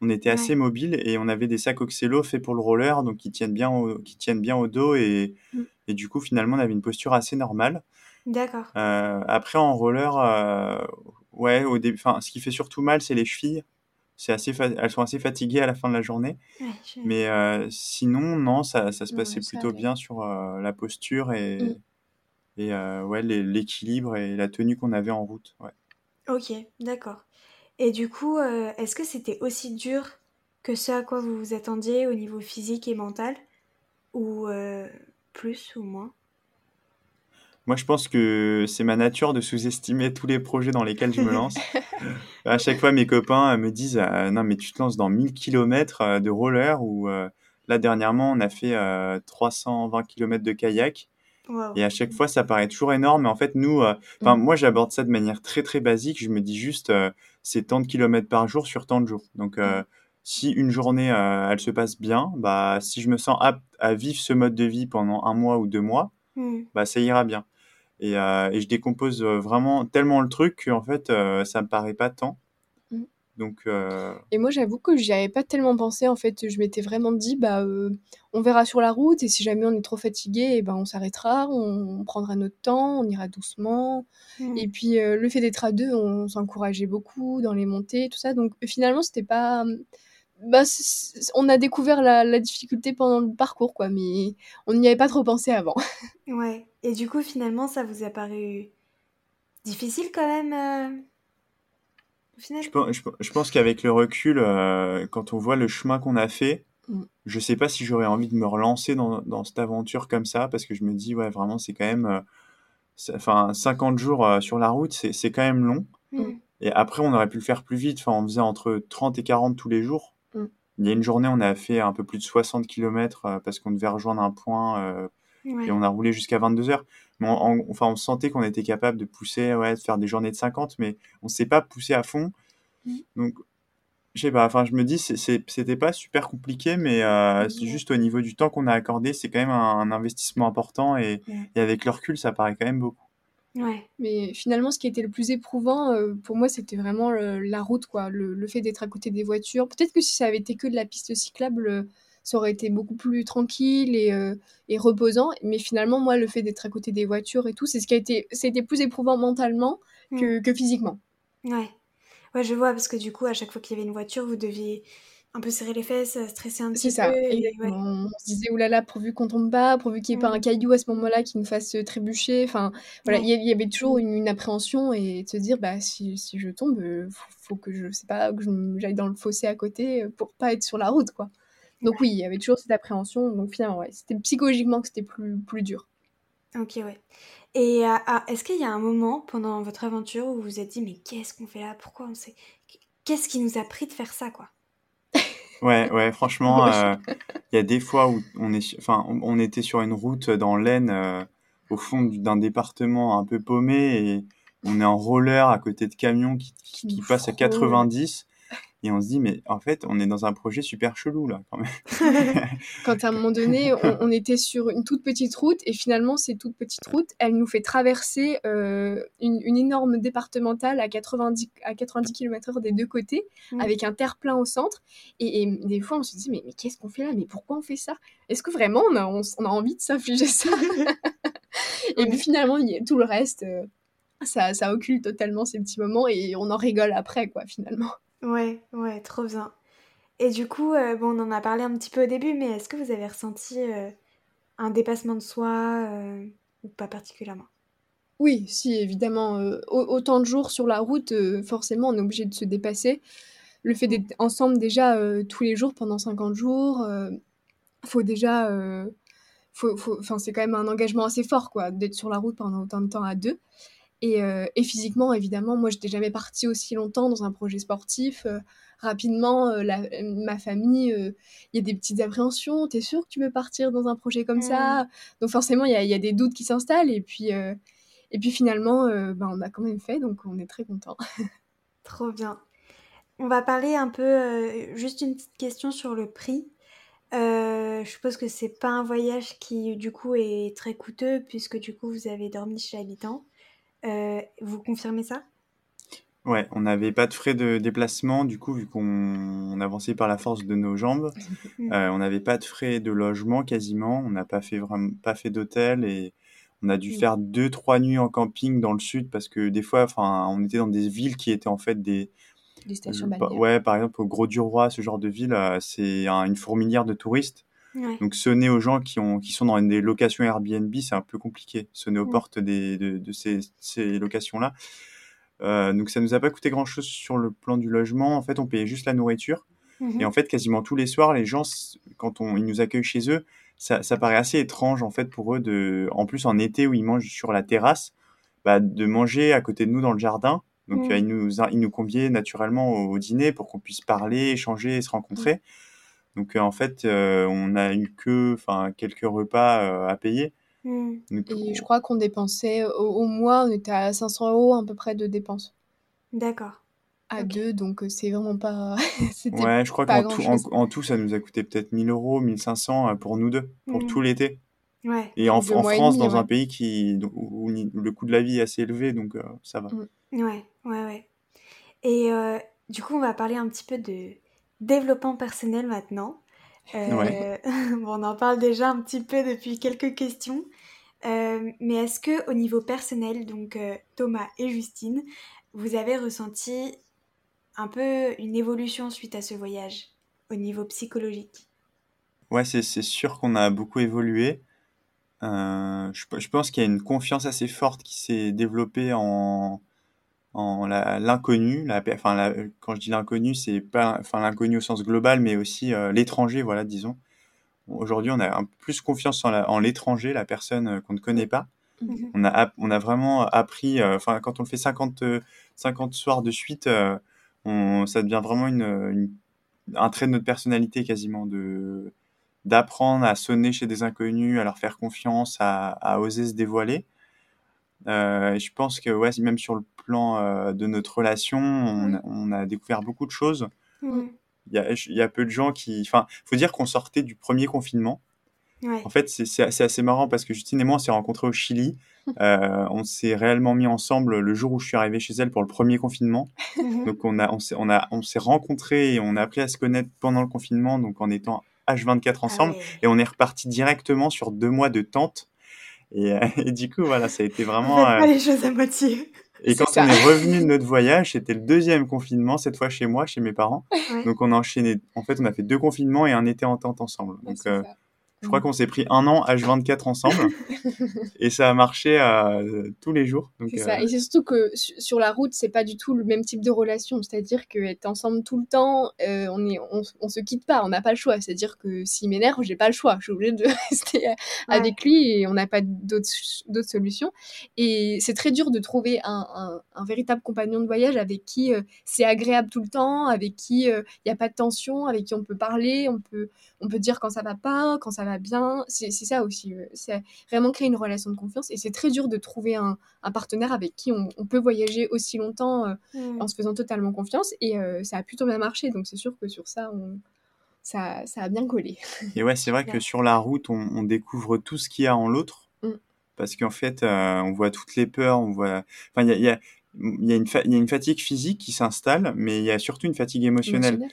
On était assez mobile et on avait des sacs Oxelo faits pour le roller, donc qui tiennent bien au, qui tiennent bien au dos. Et, et du coup, finalement, on avait une posture assez normale. D'accord. Euh, après, en roller, ouais, au début, ce qui fait surtout mal, c'est les chevilles c'est assez elles sont assez fatiguées à la fin de la journée. Mais euh, sinon, non, ça, ça se passait plutôt bien sur euh, la posture et, mm. et euh, ouais, l'équilibre et la tenue qu'on avait en route. Ouais. Ok, d'accord. Et du coup, est-ce que c'était aussi dur que ce à quoi vous vous attendiez au niveau physique et mental? Ou plus ou moins? Moi, je pense que c'est ma nature de sous-estimer tous les projets dans lesquels je me lance. à chaque fois, mes copains me disent ah, Non, mais tu te lances dans 1000 km euh, de roller ou euh, là, dernièrement, on a fait 320 euh, km de kayak. Et à chaque fois, ça paraît toujours énorme. Mais en fait, nous, mm. moi, j'aborde ça de manière très, très basique. Je me dis juste c'est tant de kilomètres par jour sur tant de jours. Donc, mm. si une journée, elle se passe bien, bah, si je me sens apte à vivre ce mode de vie pendant un mois ou deux mois, mm. bah, ça ira bien. Euh, et, je décompose euh, vraiment tellement le truc qu'en fait, euh, ça me paraît pas tant. Mmh. Donc, euh, Et moi, j'avoue que j'y avais pas tellement pensé. En fait, je m'étais vraiment dit, bah, euh, on verra sur la route. Et si jamais on est trop fatigué, eh ben, on s'arrêtera, on, prendra notre temps, on ira doucement. Mm. Et puis, euh, le fait d'être à deux, on s'encourageait beaucoup dans les montées, tout ça. Donc, finalement, c'était pas. Bah, c- c- on a découvert la, la difficulté pendant le parcours, quoi. Mais on n'y avait pas trop pensé avant. Ouais. Et du coup, finalement, ça vous a paru difficile quand même euh, au final? Je, pense- je, je pense qu'avec le recul, euh, quand on voit le chemin qu'on a fait, Mm. je sais pas si j'aurais envie de me relancer dans, dans cette aventure comme ça, parce que je me dis, ouais, vraiment, c'est quand même. euh, enfin, 50 jours euh, sur la route, c'est c'est quand même long. Mm. Et après, on aurait pu le faire plus vite. Enfin, on faisait entre 30 et 40 tous les jours. Il y a une journée, on a fait un peu plus de 60 km parce qu'on devait rejoindre un point euh, Ouais. et on a roulé jusqu'à 22 heures. Mais on, en- enfin, on sentait qu'on était capable de pousser, ouais, de faire des journées de 50, mais on s'est pas poussé à fond. Mm. Donc, je sais pas, enfin, je me dis, c'était pas super compliqué, mais euh, c'est juste au niveau du temps qu'on a accordé, c'est quand même un, un investissement important et avec le recul, ça paraît quand même beaucoup. Ouais. Mais finalement, ce qui était le plus éprouvant euh, pour moi, c'était vraiment le- la route, quoi. Le, le fait d'être à côté des voitures. Peut-être que si ça avait été que de la piste cyclable, euh, ça aurait été beaucoup plus tranquille et, euh, et reposant. Mais finalement, moi, le fait d'être à côté des voitures et tout, c'est ce qui a été, c'était plus éprouvant mentalement que, que physiquement. Ouais. Ouais, je vois, parce que du coup, à chaque fois qu'il y avait une voiture, vous deviez un peu serrer les fesses, stresser un petit C'est ça. peu. et- Et ouais. on, se disait, oulala, pourvu qu'on tombe pas, pourvu qu'il n'y ait pas Mm. un caillou à ce moment-là qui nous fasse euh, trébucher. Enfin, voilà, Ouais. il y, avait toujours une, une appréhension et de se dire, bah, si, si je tombe, euh, faut, faut que je sais pas, que j'aille dans le fossé à côté euh, pour pas être sur la route, quoi. Donc oui, il y avait toujours cette appréhension. Donc finalement, ouais, c'était psychologiquement que c'était plus, plus dur. Ok, ouais. Et ah, est-ce qu'il y a un moment pendant votre aventure où vous vous êtes dit, mais qu'est-ce qu'on fait là? Pourquoi on s'est... Qu'est-ce qui nous a pris de faire ça, quoi? Ouais, ouais, franchement, euh, il y a des fois où on est, enfin, on, était sur une route dans l'Aisne, euh, au fond du- d'un département un peu paumé, et on est en roller à côté de camions qui, qui, Qui passent à frôlent. 90, et on se dit, mais en fait, on est dans un projet super chelou là, quand même. Quand à un moment donné, on, on était sur une toute petite route et finalement, cette toute petite route, elle nous fait traverser euh, une, une énorme départementale à 90, à 90 km/h des deux côtés, avec un terre-plein au centre. Et, et des fois, on se dit, mais, mais qu'est-ce qu'on fait là? Mais pourquoi on fait ça? Est-ce que vraiment on a, on, a envie de s'infliger ça? Et puis finalement, il y a tout le reste, euh, ça, ça occulte totalement ces petits moments et on en rigole après, quoi, finalement. Ouais, ouais, trop bien. Et du coup, euh, bon, on en a parlé un petit peu au début, mais est-ce que vous avez ressenti euh, un dépassement de soi euh, ou pas particulièrement? Oui, si, évidemment. au- autant de jours sur la route, forcément, on est obligé de se dépasser. Le fait d'être ensemble déjà tous les jours pendant 50 jours, faut déjà. faut, faut- c'est quand même un engagement assez fort, quoi, d'être sur la route pendant autant de temps à deux. Et, euh, et physiquement, évidemment, moi, j'étais jamais partie aussi longtemps dans un projet sportif. euh, rapidement, euh, la- ma famille, il y a des petites appréhensions. T'es sûr que tu veux partir dans un projet comme Mm. ça Donc forcément, il y a, il y a des doutes qui s'installent. Et puis, et puis finalement, ben, on a quand même fait, donc on est très content. Trop bien. On va parler un peu, euh, juste une petite question sur le prix. Euh, je suppose que c'est pas un voyage qui, du coup, est très coûteux, puisque du coup, vous avez dormi chez Habitant. Euh, vous confirmez ça? Ouais, on n'avait pas de frais de déplacement, du coup, vu qu'on on avançait par la force de nos jambes, Mm. euh, on n'avait pas de frais de logement quasiment, on n'a pas fait vraiment, pas fait d'hôtel et on a dû Mm. faire deux, trois nuits en camping dans le sud parce que des fois, enfin, on était dans des villes qui étaient en fait des, Des stations je- pa- balnéaires. ouais, par exemple au Gros du Roi, ce genre de ville, euh, c'est un- une fourmilière de touristes. Ouais. Donc sonner aux gens qui ont, qui sont dans des locations Airbnb, c'est un peu compliqué. Sonner aux portes des, de, de ces, ces locations-là. Euh, donc ça nous a pas coûté grand-chose sur le plan du logement. En fait, on payait juste la nourriture. Et en fait, quasiment tous les soirs, les gens, quand on, ils nous accueillent chez eux, ça, ça paraît assez étrange en fait pour eux de, en plus en été où ils mangent sur la terrasse, bah, de manger à côté de nous dans le jardin. Donc euh, ils nous, ils nous conviaient naturellement au, au dîner pour qu'on puisse parler, échanger et se rencontrer. Donc euh, en fait, euh, on a eu que, enfin, quelques repas euh, à payer. Mm. Donc, Et je crois qu'on dépensait au, au mois, on était à 500 euros à peu près de dépenses D'accord. à deux, donc c'est vraiment pas. Ouais, je crois qu'en tout, en, grand-chose. en tout, ça nous a coûté peut-être 1000 euros, 1500 euh, pour nous deux, pour Mm. tout l'été. Ouais. Et en, France, demi, dans un pays qui, où, où le coût de la vie est assez élevé, donc euh, ça va. Mm. Ouais, ouais, ouais. Et euh, Du coup, on va parler un petit peu de développement personnel maintenant. Euh, bon, on en parle déjà un petit peu depuis quelques questions. Euh, mais est-ce que au niveau personnel, donc euh, Thomas et Justine, vous avez ressenti un peu une évolution suite à ce voyage au niveau psychologique? Ouais, c'est sûr qu'on a beaucoup évolué. je, je pense qu'il y a une confiance assez forte qui s'est développée en, en l'inconnu, la, enfin, quand je dis l'inconnu, c'est pas enfin, l'inconnu au sens global, mais aussi euh, l'étranger, voilà, disons. Aujourd'hui, on a un plus confiance en l'étranger, la, personne euh, qu'on ne connaît pas. Mhm. On, a, on a vraiment appris, euh, enfin, quand on le fait 50, 50 soirs de suite, on, ça devient vraiment une, un trait de notre personnalité quasiment, de d'apprendre à sonner chez des inconnus, à leur faire confiance, à, à oser se dévoiler. Euh, je pense que ouais, même sur le plan euh, de notre relation, on, a découvert beaucoup de choses. Il, y a, il y, a, peu de gens qui... Enfin, il faut dire qu'on sortait du premier confinement. En fait, c'est assez marrant parce que Justine et moi, on s'est rencontrés au Chili. Euh, on s'est réellement mis ensemble le jour où je suis arrivé chez elle pour le premier confinement. Donc, on, a, on s'est on a, on rencontrés et on a appris à se connaître pendant le confinement, donc en étant H24 ah ensemble. Et on est reparti directement sur deux mois de tente euh, et, du coup, voilà, ça a été vraiment. Pas euh, les choses à moitié. Et quand on est revenu de notre voyage, c'était le deuxième confinement, cette fois chez moi, chez mes parents. Donc on a enchaîné. En fait, on a fait deux confinements et un été en tente ensemble. Donc euh, je crois qu'on s'est pris un an H24 ensemble et ça a marché euh, tous les jours. C'est ça. Euh, et c'est surtout que sur la route, c'est pas du tout le même type de relation. C'est-à-dire qu'être ensemble tout le temps, euh, on, est, on, se quitte pas, on n'a pas le choix. C'est-à-dire que s'il m'énerve, j'ai pas le choix. Je suis obligée de rester avec lui et on n'a pas d'autres solutions. Et c'est très dur de trouver un, un, véritable compagnon de voyage avec qui c'est agréable tout le temps, avec qui il n'y a pas de tension, avec qui on peut parler, on peut, on peut dire quand ça va pas, quand ça va bien. C'est ça aussi. Euh, c'est vraiment créer une relation de confiance. Et c'est très dur de trouver un, partenaire avec qui on, peut voyager aussi longtemps euh, mmh. en se faisant totalement confiance. Et euh, ça a plutôt bien marché. Donc c'est sûr que sur ça, ça, ça, a bien collé. Et ouais, c'est vrai que sur la route, on, découvre tout ce qu'il y a en l'autre. Mmh. Parce qu'en fait, on voit toutes les peurs, on voit. Enfin, il y a, y, a une fatigue physique qui s'installe, mais il y a surtout une fatigue émotionnelle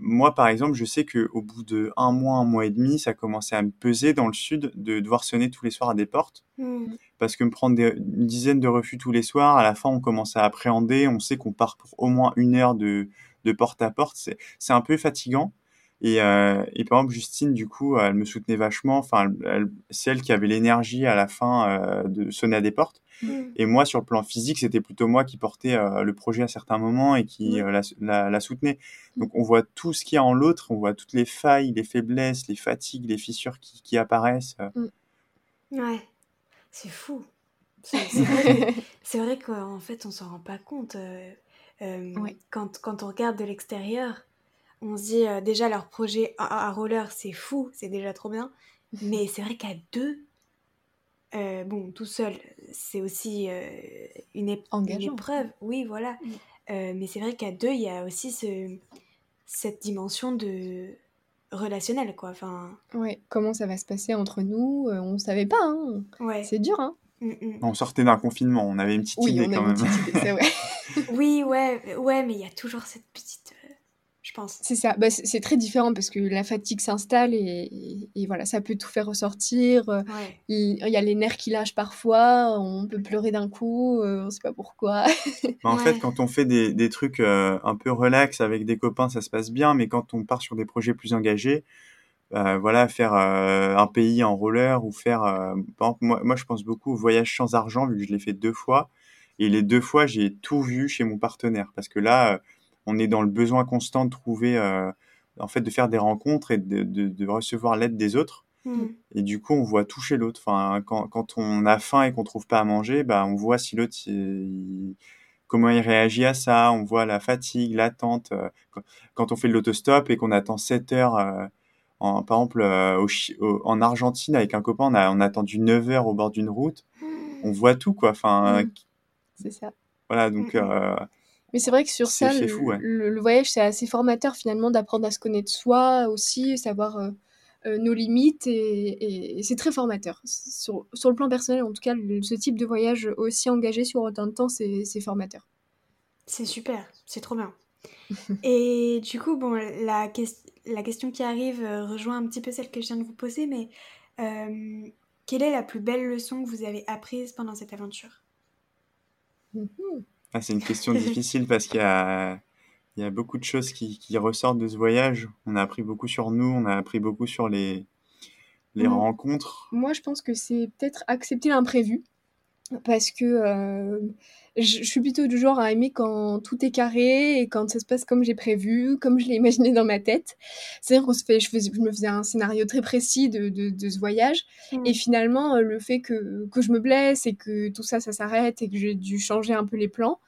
moi, par exemple, je sais qu'au bout de un mois, un mois et demi, ça commençait à me peser dans le sud de devoir sonner tous les soirs à des portes. Mmh. Parce que me prendre une dizaine de refus tous les soirs, à la fin, on commence à appréhender. On sait qu'on part pour au moins une heure de, de porte à porte. C'est un peu fatigant. Et, euh, et, par exemple, Justine, du coup, elle me soutenait vachement. Enfin, c'est elle qui avait l'énergie à la fin euh, de sonner à des portes. Mm. Et moi, sur le plan physique, c'était plutôt moi qui portais euh, le projet à certains moments et qui la, la, soutenait. Mm. Donc, on voit tout ce qu'il y a en l'autre. On voit toutes les failles, les faiblesses, les fatigues, les fissures qui, qui apparaissent. Ouais, c'est fou. C'est vrai, qu'en fait, on s'en rend pas compte. quand, quand on regarde de l'extérieur, on se dit euh, déjà leur projet à, roller, c'est fou, c'est déjà trop bien. Mais c'est vrai qu'à deux, euh, bon, tout seul, c'est aussi euh, une, épreuve. Oui, voilà. Mm. mais c'est vrai qu'à deux, il y a aussi ce, cette dimension de relationnel, quoi. Enfin... Ouais, comment ça va se passer entre nous On savait pas, hein. Ouais. C'est dur, hein. Mm, mm. On sortait d'un confinement, on avait une petite idée quand même. oui, ouais, ouais, mais il y a toujours cette petite c'est ça, bah, c'est très différent parce que la fatigue s'installe et, voilà, ça peut tout faire ressortir. Euh, il, y a les nerfs qui lâchent parfois, on peut pleurer d'un coup, euh, on sait pas pourquoi. Bah, en fait, quand on fait des, trucs euh, un peu relax avec des copains, ça se passe bien, mais quand on part sur des projets plus engagés, voilà, faire un pays en roller ou faire. par exemple, moi, moi, je pense beaucoup au voyage sans argent, vu que je l'ai fait deux fois. Et les deux fois, j'ai tout vu chez mon partenaire. Parce que là, on est dans le besoin constant de trouver, euh, en fait, de faire des rencontres et de, recevoir l'aide des autres. Mm. Et du coup, on voit toucher l'autre. Enfin, quand, on a faim et qu'on trouve pas à manger, bah, on voit si l'autre, comment il réagit à ça. On voit la fatigue, l'attente. Euh, quand on fait de l'autostop et qu'on attend 7 heures, euh, en, par exemple, en Argentine, avec un copain, on a, on a attendu 9 heures au bord d'une route. Mm. On voit tout, quoi. Enfin, mm. C'est ça. Voilà, donc mais c'est vrai que sur ça, le, voyage, c'est assez formateur finalement d'apprendre à se connaître soi aussi, savoir euh, euh, nos limites, et, c'est très formateur. Sur, sur, le plan personnel, en tout cas, ce type de voyage aussi engagé sur autant de temps, c'est formateur. C'est super, c'est trop bien. Et du coup, bon, la, la question qui arrive euh, rejoint un petit peu celle que je viens de vous poser, mais euh, quelle est la plus belle leçon que vous avez apprise pendant cette aventure? Mhm. Ah, c'est une question difficile parce qu'il y a, il y a beaucoup de choses qui, qui ressortent de ce voyage. On a appris beaucoup sur nous, on a appris beaucoup sur les, les rencontres. Moi, je pense que c'est peut-être accepter l'imprévu. Parce que euh, je je suis plutôt du genre à aimer quand tout est carré et quand ça se passe comme j'ai prévu, comme je l'ai imaginé dans ma tête. C'est-à-dire qu'on se fait, je, faisais- je me faisais un scénario très précis de, de, de ce voyage. Mm. Et finalement, euh, le fait que, que je me blesse et que tout ça, ça s'arrête et que j'ai dû changer un peu les plans,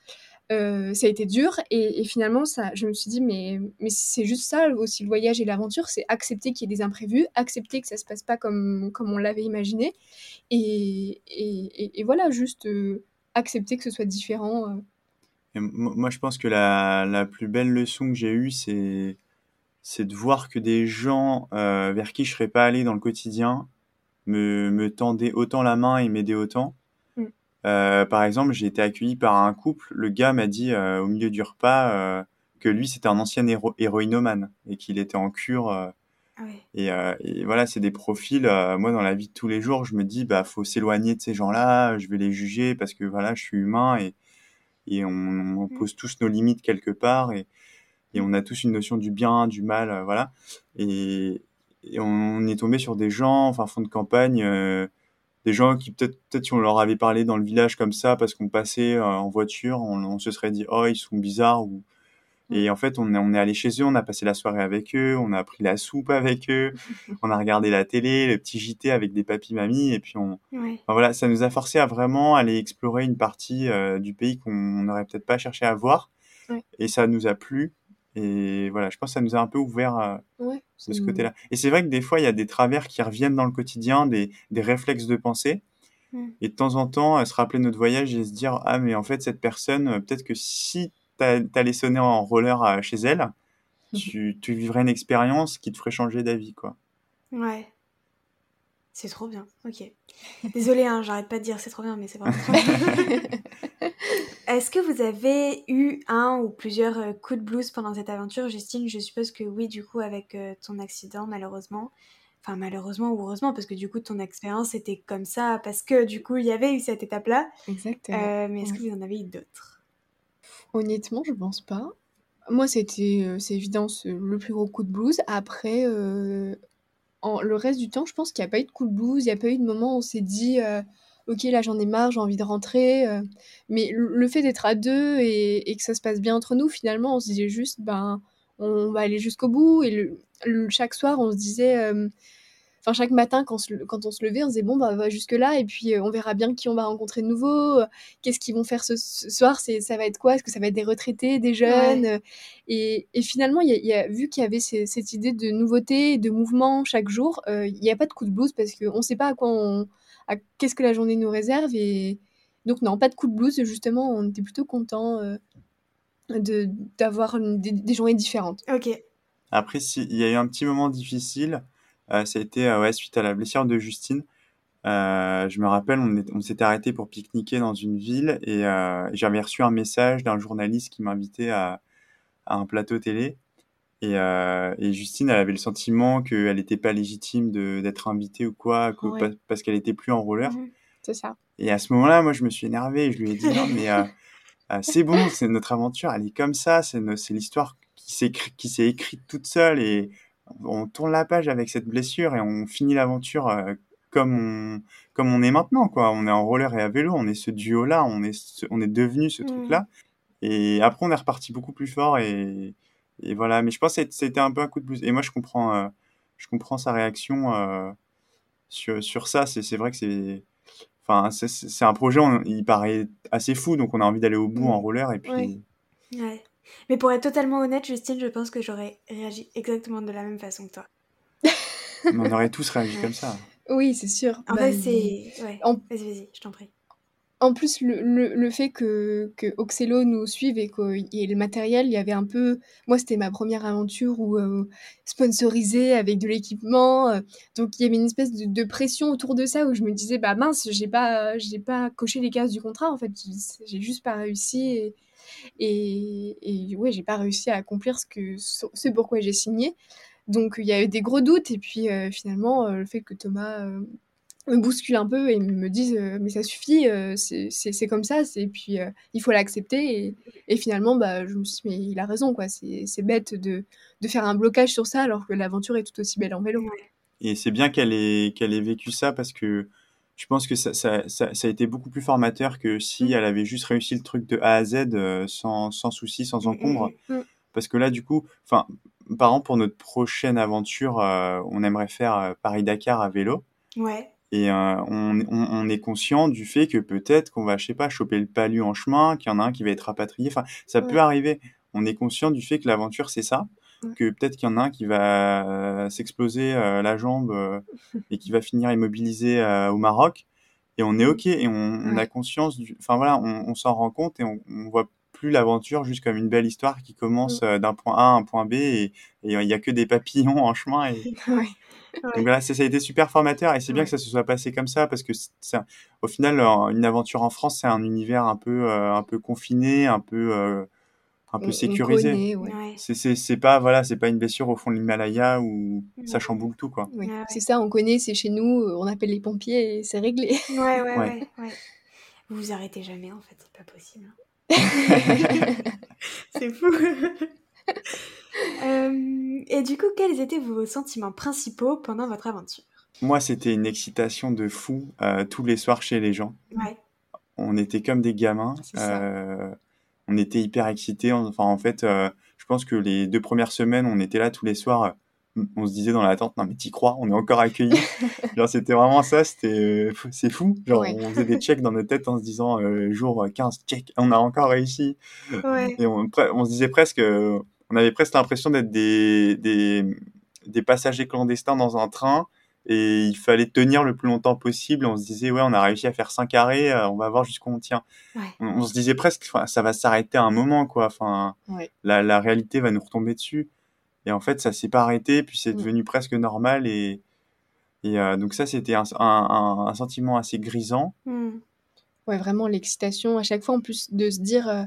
euh, ça a été dur. Et, finalement, ça, je me suis dit, mais, mais c'est juste ça aussi le voyage et l'aventure, c'est accepter qu'il y ait des imprévus, accepter que ça se passe pas comme, comme on l'avait imaginé. Et, et, voilà, juste euh, accepter que ce soit différent. euh. Moi, je pense que la, la plus belle leçon que j'ai eue, c'est, c'est de voir que des gens vers qui je serais pas allé dans le quotidien me, me tendaient autant la main et m'aidaient autant. Mm. Euh, par exemple, j'ai été accueilli par un couple. Le gars m'a dit euh, au milieu du repas euh, que lui, c'était un ancien héro héroïnomane et qu'il était en cure. euh, Ah et, euh, et voilà, c'est des profils. moi, dans la vie de tous les jours, je me dis, bah, faut s'éloigner de ces gens-là. Je vais les juger parce que voilà, je suis humain et, et on, on pose tous nos limites quelque part et, et on a tous une notion du bien, du mal, voilà. Et, et on est tombé sur des gens, enfin, fond de campagne, euh, des gens qui peut-être, peut-être si on leur avait parlé dans le village comme ça parce qu'on passait euh, en voiture, on, on se serait dit, oh, ils sont bizarres ou et en fait, on est, on est allé chez eux, on a passé la soirée avec eux, on a pris la soupe avec eux, on a regardé la télé, le petit JT avec des papis mamies, et puis on, Ouais. enfin, voilà, ça nous a forcé à vraiment aller explorer une partie euh, du pays qu'on n'aurait peut-être pas cherché à voir, Ouais. et ça nous a plu. Et voilà, je pense que ça nous a un peu ouvert euh, Ouais, de c'est- ce côté-là. Et c'est vrai que des fois, il y a des travers qui reviennent dans le quotidien, des, des réflexes de pensée. Mm. Et de temps en temps, euh, se rappeler notre voyage et se dire Ah, mais en fait, cette personne, euh, peut-être que si t'a- t'allais sonner en roller euh, chez elle, tu, tu vivrais une expérience qui te ferait changer d'avis, quoi. Ouais. C'est trop bien. Ok. Désolée, hein, j'arrête pas de dire c'est trop bien, mais c'est vraiment trop bien. Est-ce que vous avez eu un ou plusieurs euh, coups de blues pendant cette aventure, Justine Je suppose que oui, du coup, avec euh, ton accident, malheureusement. Enfin, malheureusement ou heureusement, parce que du coup, ton expérience était comme ça, parce que du coup, il y avait eu cette étape-là. Exactement. Euh, mais est-ce Ouais. que vous en avez eu d'autres? Honnêtement, je pense pas. Moi, c'était, c'est évident, le plus gros coup de blues. Après, euh, en, le reste du temps, je pense qu'il n'y a pas eu de coup de blues. Il n'y a pas eu de moment où on s'est dit, euh, ok, là j'en ai marre, j'ai envie de rentrer. euh. mais le, fait d'être à deux et, et que ça se passe bien entre nous, finalement, on se disait juste, ben, on va aller jusqu'au bout. Et le, le- chaque soir, on se disait, euh, enfin chaque matin quand, se- quand on se levait, on se disait bon bah on va jusque là et puis euh, on verra bien qui on va rencontrer de nouveau, euh, qu'est-ce qu'ils vont faire ce, ce soir, c'est ça va être quoi, est-ce que ça va être des retraités, des jeunes euh, et, et finalement il y a, il y a- vu qu'il y avait ces- cette idée de nouveauté, de mouvement chaque jour, euh, il n'y a pas de coup de blues parce qu'on ne sait pas à quoi on, à qu'est-ce que la journée nous réserve et donc non pas de coup de blues justement on était plutôt content de d'avoir une- des, des journées différentes. Ok. Après, si, il y a eu un petit moment difficile, euh, ça a été euh, ouais, suite à la blessure de Justine. Euh, je me rappelle, on, est- on s'était arrêté pour pique-niquer dans une ville et euh, j'avais reçu un message d'un journaliste qui m'invitait à, à un plateau télé. Et, euh, et Justine, elle avait le sentiment qu'elle n'était pas légitime d'être invitée ou quoi, que- Ouais. pa- parce qu'elle était plus en roller. Mhm. C'est ça. Et à ce moment-là, moi, je me suis énervé et je lui ai dit non, mais euh, euh, c'est bon, c'est notre aventure, elle est comme ça, c'est l'histoire qui s'est écrite toute seule et on tourne la page avec cette blessure et on finit l'aventure comme on comme on est maintenant quoi. On est en roller et à vélo, on est ce duo-là, on est ce- on est devenu ce Mhm. truc-là. Et après, on est reparti beaucoup plus fort et et voilà. Mais je pense que c'était un peu un coup de blues. Et moi, je comprends euh, je comprends sa réaction euh, sur sur ça. C'est c'est vrai que c'est Enfin, c'est- un projet, on- il paraît assez fou, donc on a envie d'aller au bout Mm. en roller. Et puis, Ouais. Ouais. Mais pour être totalement honnête, Justine, je pense que j'aurais réagi exactement de la même façon que toi. on aurait tous réagi comme ça. Oui, c'est sûr. En Bah, fait, c'est. Ouais. Vas-y, vas-y, je t'en prie. En plus, le, fait que, que nous suive et qu'il y ait le matériel, il y avait un peu. Moi, c'était ma première aventure où euh, sponsorisée avec de l'équipement. euh, donc, il y avait une espèce de, pression autour de ça où je me disais, bah mince, j'ai pas, j'ai pas coché les cases du contrat en fait. J'ai juste pas réussi. Et, et, ouais, j'ai pas réussi à accomplir ce, que, ce pourquoi j'ai signé. Donc, il y a eu des gros doutes. Et puis, euh, finalement, le fait que Thomas. Me bousculent un peu et me disent euh, mais ça suffit, euh, c'est comme ça, et puis euh, il faut l'accepter. Et, et finalement, bah, je me suis dit mais il a raison, quoi. C'est bête de, de faire un blocage sur ça alors que l'aventure est tout aussi belle en vélo. Et c'est bien qu'elle ait, qu'elle ait vécu ça parce que je pense que ça, ça, ça, ça a été beaucoup plus formateur que si Mm. elle avait juste réussi le truc de A à Z sans, sans souci, sans encombre. Mm. Parce que là, du coup, enfin, par exemple, pour notre prochaine aventure, euh, on aimerait faire Paris-Dakar à vélo. Ouais. Et euh, on, on, on est conscient du fait que peut-être qu'on va, je sais pas, choper le palu en chemin, qu'il y en a un qui va être rapatrié. Enfin, ça Ouais. peut arriver. On est conscient du fait que l'aventure, c'est ça. Ouais. Que peut-être qu'il y en a un qui va euh, s'exploser euh, la jambe et qui va finir immobilisé au Maroc. Et on est OK et on, on a conscience du... Enfin voilà, on, s'en rend compte et on, on voit plus l'aventure juste comme une belle histoire qui commence Mm. euh, d'un point A à un point B et et il y a que des papillons en chemin. Et... Ouais. Donc voilà, ça, ça a été super formateur et c'est bien Ouais. que ça se soit passé comme ça parce que c'est- ça, au final, euh, une aventure en France, c'est un univers un peu, euh, un peu confiné, un peu, euh, un peu on sécurisé. ouais. C'est, pas, voilà, c'est pas une blessure au fond de l'Himalaya où ça Ouais. chamboule tout, quoi. Ouais. Ouais, ouais. C'est ça, on connaît, c'est chez nous, on appelle les pompiers et c'est réglé. Ouais, ouais, ouais, Ouais. ouais. Vous vous arrêtez jamais en fait, c'est pas possible. c'est fou. Euh, et du coup, quels étaient vos sentiments principaux pendant votre aventure? Moi, c'était une excitation de fou euh, tous les soirs chez les gens. Ouais. On était comme des gamins. Euh, on était hyper excités. Enfin, en fait, euh, je pense que les deux premières semaines, on était là tous les soirs. Euh, On se disait dans l'attente, non mais t'y crois, on est encore accueillis. Genre c'était vraiment ça, c'était euh, c'est fou. Genre Ouais. on faisait des checks dans nos têtes en se disant euh, jour 15 check, on a encore réussi. Ouais. Et on, on se disait presque, euh, on avait presque l'impression d'être des, des, des passagers clandestins dans un train et il fallait tenir le plus longtemps possible. On se disait, ouais, on a réussi à faire 5 arrêts, euh, on va voir jusqu'où on tient. Ouais. On, on se disait presque, ça va s'arrêter à un moment, quoi. Enfin, la réalité va nous retomber dessus. Et en fait, ça s'est pas arrêté, puis c'est Mm. devenu presque normal. Et, et euh, donc ça, c'était un, un, sentiment assez grisant. Hmm. Ouais, vraiment l'excitation à chaque fois, en plus de se dire euh,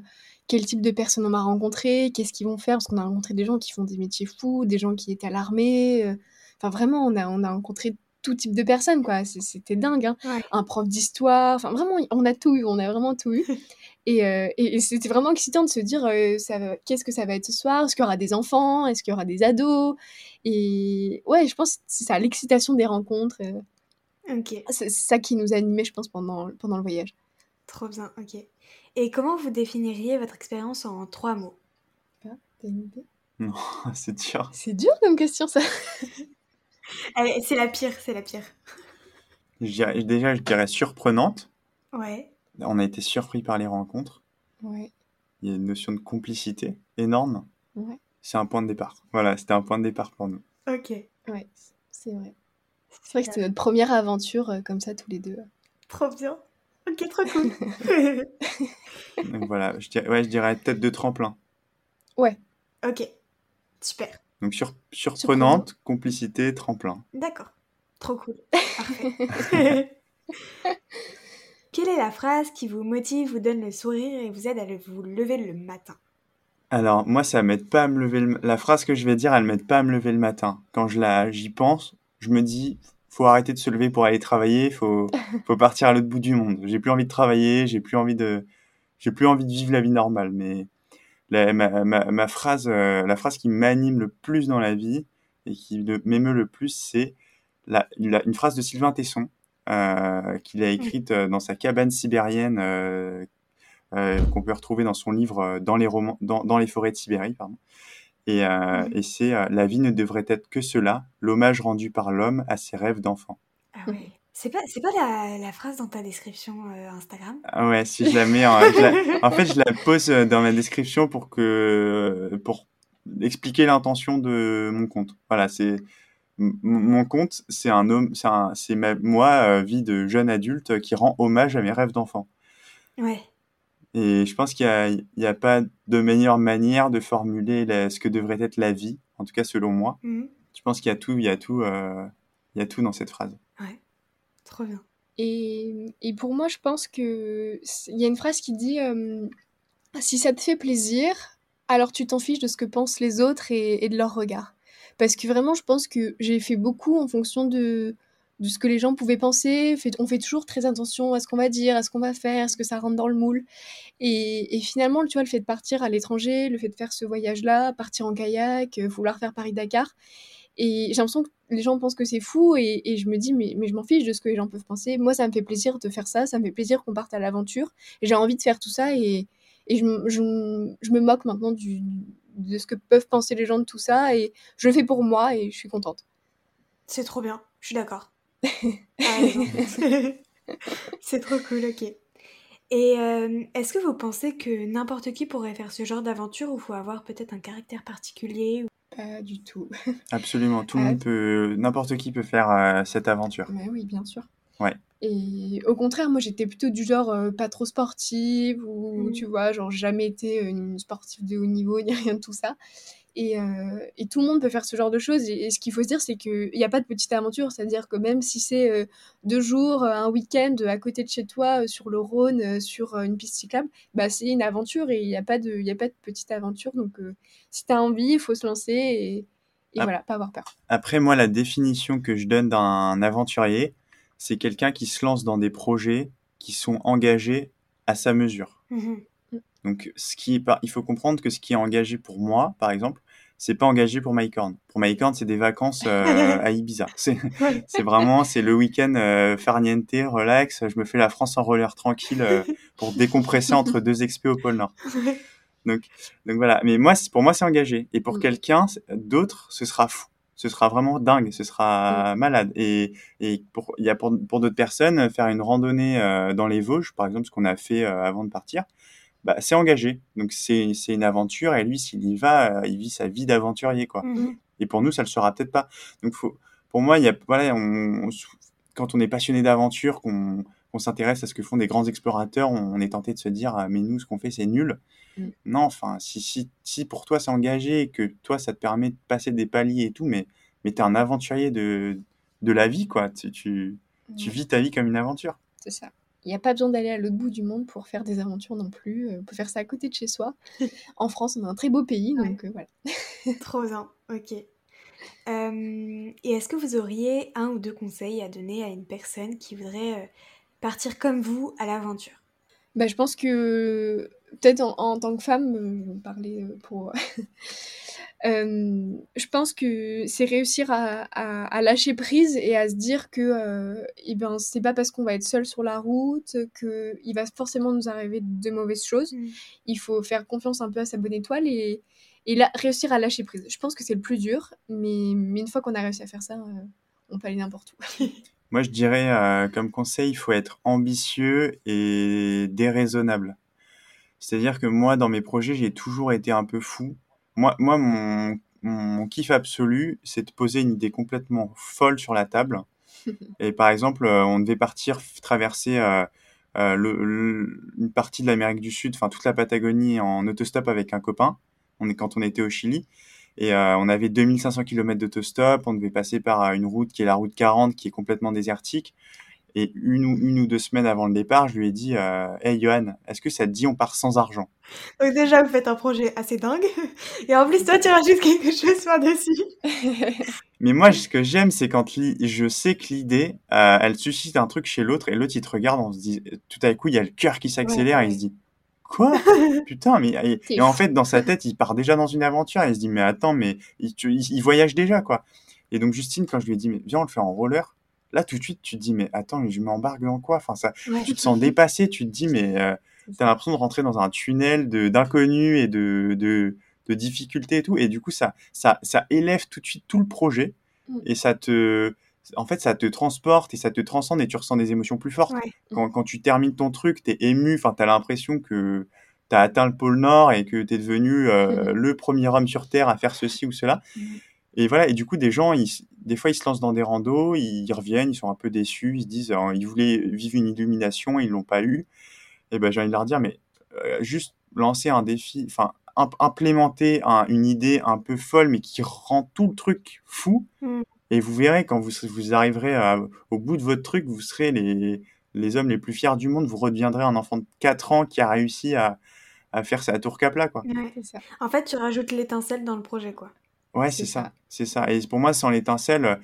quel type de personnes on va rencontrer, qu'est-ce qu'ils vont faire, parce qu'on a rencontré des gens qui font des métiers fous, des gens qui étaient à l'armée. euh, Enfin, vraiment, on a, on a rencontré tout type de personnes, quoi. C'était dingue, hein. Ouais. Un prof d'histoire, enfin, vraiment, on a tout eu, on a vraiment tout eu. Et, euh, et, et c'était vraiment excitant de se dire euh, ça va- qu'est-ce que ça va être ce soir? Est-ce qu'il y aura des enfants? Est-ce qu'il y aura des ados? Et ouais, je pense que c'est ça, l'excitation des rencontres. euh, Ok, c'est ça qui nous animait, je pense, pendant, pendant le voyage. trop bien, ok. Et comment vous définiriez votre expérience en trois mots? T'as une idée? Non, c'est dur. C'est dur comme question, ça. C'est la pire, c'est la pire. Je dirais, déjà, je dirais surprenante. Ouais. On a été surpris par les rencontres. Ouais, Il y a une notion de complicité énorme. ouais, C'est un point de départ. Voilà, c'était un point de départ pour nous. Ok. ouais, c'est vrai. C'est vrai que c'était notre première aventure euh, comme ça, tous les deux. Trop bien. Ok, trop cool. Donc voilà, je dirais, ouais, je dirais tête de tremplin. Ouais, ok, super. Donc sur, surprenante, complicité, tremplin. D'accord. Trop cool. Parfait. Quelle est la phrase qui vous motive, vous donne le sourire et vous aide à le- vous lever le matin? Alors moi, ça m'aide pas à me lever. Le... La phrase que je vais dire, elle m'aide pas à me lever le matin. Quand je la, j'y pense, je me dis, faut arrêter de se lever pour aller travailler. Faut, faut partir à l'autre bout du monde. J'ai plus envie de travailler. J'ai plus envie de, j'ai plus envie de vivre la vie normale. Mais la, ma, ma, ma phrase, euh, la phrase qui m'anime le plus dans la vie et qui m'émeut le plus, c'est la, la- une phrase de Sylvain Tesson euh, qu'il a écrite euh, dans sa cabane sibérienne qu'on peut retrouver dans son livre dans les romans, dans, dans les forêts de Sibérie, pardon. Et, euh, et c'est euh, la vie ne devrait être que cela, l'hommage rendu par l'homme à ses rêves d'enfant. Ah ouais. C'est pas, c'est pas la, la phrase dans ta description euh, Instagram? Ah ouais, si je la mets, en, je la- en fait, je la pose euh, dans ma description pour que pour expliquer l'intention de mon compte. Voilà, c'est mon compte, c'est un homme, c'est moi, euh, vie de jeune adulte, qui rend hommage à mes rêves d'enfant. Ouais. Et je pense qu'il n'y a, a, pas de meilleure manière de formuler ce que devrait être la vie, en tout cas selon moi. Mmh. Je pense qu'il y a tout, il y a tout, euh, il y a tout dans cette phrase. Trop bien. Et, et pour moi, je pense que il y a une phrase qui dit euh, si ça te fait plaisir, alors tu t'en fiches de ce que pensent les autres et, et de leur regard. Parce que vraiment, je pense que j'ai fait beaucoup en fonction de, de ce que les gens pouvaient penser. on fait toujours très attention à ce qu'on va dire, à ce qu'on va faire, à ce que ça rentre dans le moule. Et, finalement, tu vois, le fait de partir à l'étranger, le fait de faire ce voyage-là, partir en kayak, euh, vouloir faire Paris-Dakar, et j'ai l'impression que les gens pensent que c'est fou, et, je me dis, mais, mais je m'en fiche de ce que les gens peuvent penser. Moi, ça me fait plaisir de faire ça, ça me fait plaisir qu'on parte à l'aventure, j'ai envie de faire tout ça, et, et je, je, je, me moque maintenant du, de ce que peuvent penser les gens de tout ça, et je le fais pour moi, et je suis contente. C'est trop bien, je suis d'accord. Ah, c'est trop cool, ok. Et euh, est-ce que vous pensez que n'importe qui pourrait faire ce genre d'aventure ou faut avoir peut-être un caractère particulier Pas du tout. Absolument, tout le monde peut, n'importe qui peut faire euh, cette aventure. Mais oui, bien sûr. Ouais. Et au contraire, moi j'étais plutôt du genre euh, pas trop sportive ou mmh. tu vois, genre jamais été une sportive de haut niveau ni rien de tout ça. Euh, et, tout le monde peut faire ce genre de choses. Et, ce qu'il faut se dire, c'est qu'il n'y a pas de petite aventure. C'est-à-dire que même si c'est euh, deux jours, euh, un week-end à côté de chez toi, sur le Rhône, sur une piste cyclable, bah, c'est une aventure et il n'y a, pas de, a pas de petite aventure. Donc si tu as envie, il faut se lancer et, voilà, pas avoir peur. Après, moi, la définition que je donne d'un aventurier, c'est quelqu'un qui se lance dans des projets qui sont engagés à sa mesure. Mmh Donc, ce qui il faut comprendre que ce qui est engagé pour moi, par exemple, c'est pas engagé pour MyCorn. Pour MyCorn, c'est des vacances euh, à Ibiza. C'est vraiment, c'est le week-end euh, farniente, relax. Je me fais la France en roller tranquille euh, pour décompresser entre deux expés au pôle Nord. Donc, donc voilà. Mais moi, pour moi, c'est engagé. Et pour mm. quelqu'un d'autre, ce sera fou. Ce sera vraiment dingue. Ce sera mm. malade. Et, et pour, il y a pour, pour d'autres personnes, faire une randonnée euh, dans les Vosges, par exemple, ce qu'on a fait avant de partir, bah, c'est engagé. Donc c'est une aventure et lui, s'il y va, euh, il vit sa vie d'aventurier. quoi. Mmh et pour nous, ça le sera peut-être pas. Donc faut, pour moi, il y a, voilà, on, quand on est passionné d'aventure, qu'on s'intéresse à ce que font des grands explorateurs, on, est tenté de se dire, ah, mais nous, ce qu'on fait, c'est nul. Mmh. Non, enfin, si, si, si pour toi c'est engagé et que toi, ça te permet de passer des paliers et tout, mais, mais tu es un aventurier de, de la vie, quoi. Tu, tu, tu vis ta vie comme une aventure. C'est ça. Il n'y a pas besoin d'aller à l'autre bout du monde pour faire des aventures non plus. Euh, on peut faire ça à côté de chez soi. en France, on a un très beau pays, donc euh, voilà. Trop bien, ok. Euh, et est-ce que vous auriez un ou deux conseils à donner à une personne qui voudrait partir comme vous à l'aventure? Bah, Je pense que peut-être en, en, tant que femme, je vais parler pour je pense que c'est réussir à, à, lâcher prise et à se dire que euh, eh ben, c'est pas parce qu'on va être seul sur la route qu'il va forcément nous arriver de mauvaises choses. Mm. Il faut faire confiance un peu à sa bonne étoile et, et réussir à lâcher prise. Je pense que c'est le plus dur, mais, mais une fois qu'on a réussi à faire ça, euh, on peut aller n'importe où. Moi, je dirais euh, comme conseil, il faut être ambitieux et déraisonnable. C'est-à-dire que moi, dans mes projets, j'ai toujours été un peu fou moi, moi mon, mon kiff absolu, c'est de poser une idée complètement folle sur la table. Et par exemple, euh, on devait partir traverser euh, euh, le, une partie de l'Amérique du Sud, enfin toute la Patagonie en autostop avec un copain. On est quand on était au Chili. Et on avait 2500 km d'autostop. On devait passer par une route qui est la route 40, qui est complètement désertique. Et une ou, une ou deux semaines avant le départ, je lui ai dit euh, Hey Johan, est-ce que ça te dit on part sans argent? Donc, déjà, vous faites un projet assez dingue. Et en plus, toi, tu rajoutes quelque chose par-dessus. Mais moi, ce que j'aime, c'est quand je sais que l'idée, euh, elle suscite un truc chez l'autre et l'autre, il te regarde, on se dit Tout à coup, il y a le cœur qui s'accélère et il se dit Quoi? Putain, mais. Et, en fait, dans sa tête, il part déjà dans une aventure et il se dit Mais attends, mais il, il voyage déjà, quoi. Et donc, Justine, quand je lui ai dit Mais viens, on le fait en roller Là, tout de suite, tu te dis, mais attends, je m'embarque dans quoi? Enfin, ça, tu te sens dépassé, tu te dis, mais euh, tu as l'impression de rentrer dans un tunnel d'inconnus et de, de, de, difficultés et tout. Et du coup, ça, ça, ça élève tout de suite tout le projet mm. et ça te. En fait, ça te transporte et ça te transcende et tu ressens des émotions plus fortes. Quand, quand, tu termines ton truc, tu es ému, enfin, tu as l'impression que tu as atteint le pôle Nord et que tu es devenu euh, le premier homme sur Terre à faire ceci ou cela. Mm. Et voilà, et du coup, des gens, ils, des fois, ils se lancent dans des randos, ils reviennent, ils sont un peu déçus, ils se disent, euh, ils voulaient vivre une illumination, ils l'ont pas eu. et ben j'ai envie de leur dire, mais euh, juste lancer un défi, enfin implémenter une idée un peu folle, mais qui rend tout le truc fou. Mm. Et vous verrez, quand vous, vous arriverez au bout de votre truc, vous serez les, les hommes les plus fiers du monde. Vous redeviendrez un enfant de 4 ans qui a réussi à, à faire sa tour capla, quoi. En fait, tu rajoutes l'étincelle dans le projet, quoi. Ouais, c'est ça. C'est ça. Et pour moi, sans l'étincelle,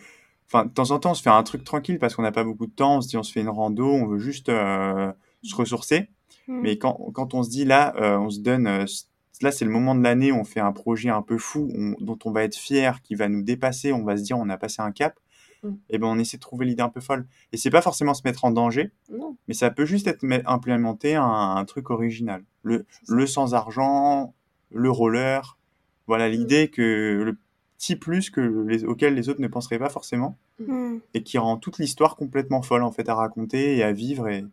enfin, de temps en temps, on se fait un truc tranquille parce qu'on n'a pas beaucoup de temps. On se dit, on se fait une rando, on veut juste euh, se ressourcer. Mm. Mais quand, quand, on se dit là, euh, on se donne. Euh, là, c'est le moment de l'année où on fait un projet un peu fou, dont on va être fier, qui va nous dépasser. On va se dire, on a passé un cap. Mm. Et ben, on essaie de trouver l'idée un peu folle. Et c'est pas forcément se mettre en danger, mais ça peut juste être implémenter un, truc original. Le, le sans argent, le roller. Voilà mm. l'idée que le petit plus que les, auquel les autres ne penseraient pas forcément. Et qui rend toute l'histoire complètement folle en fait à raconter et à vivre. Et...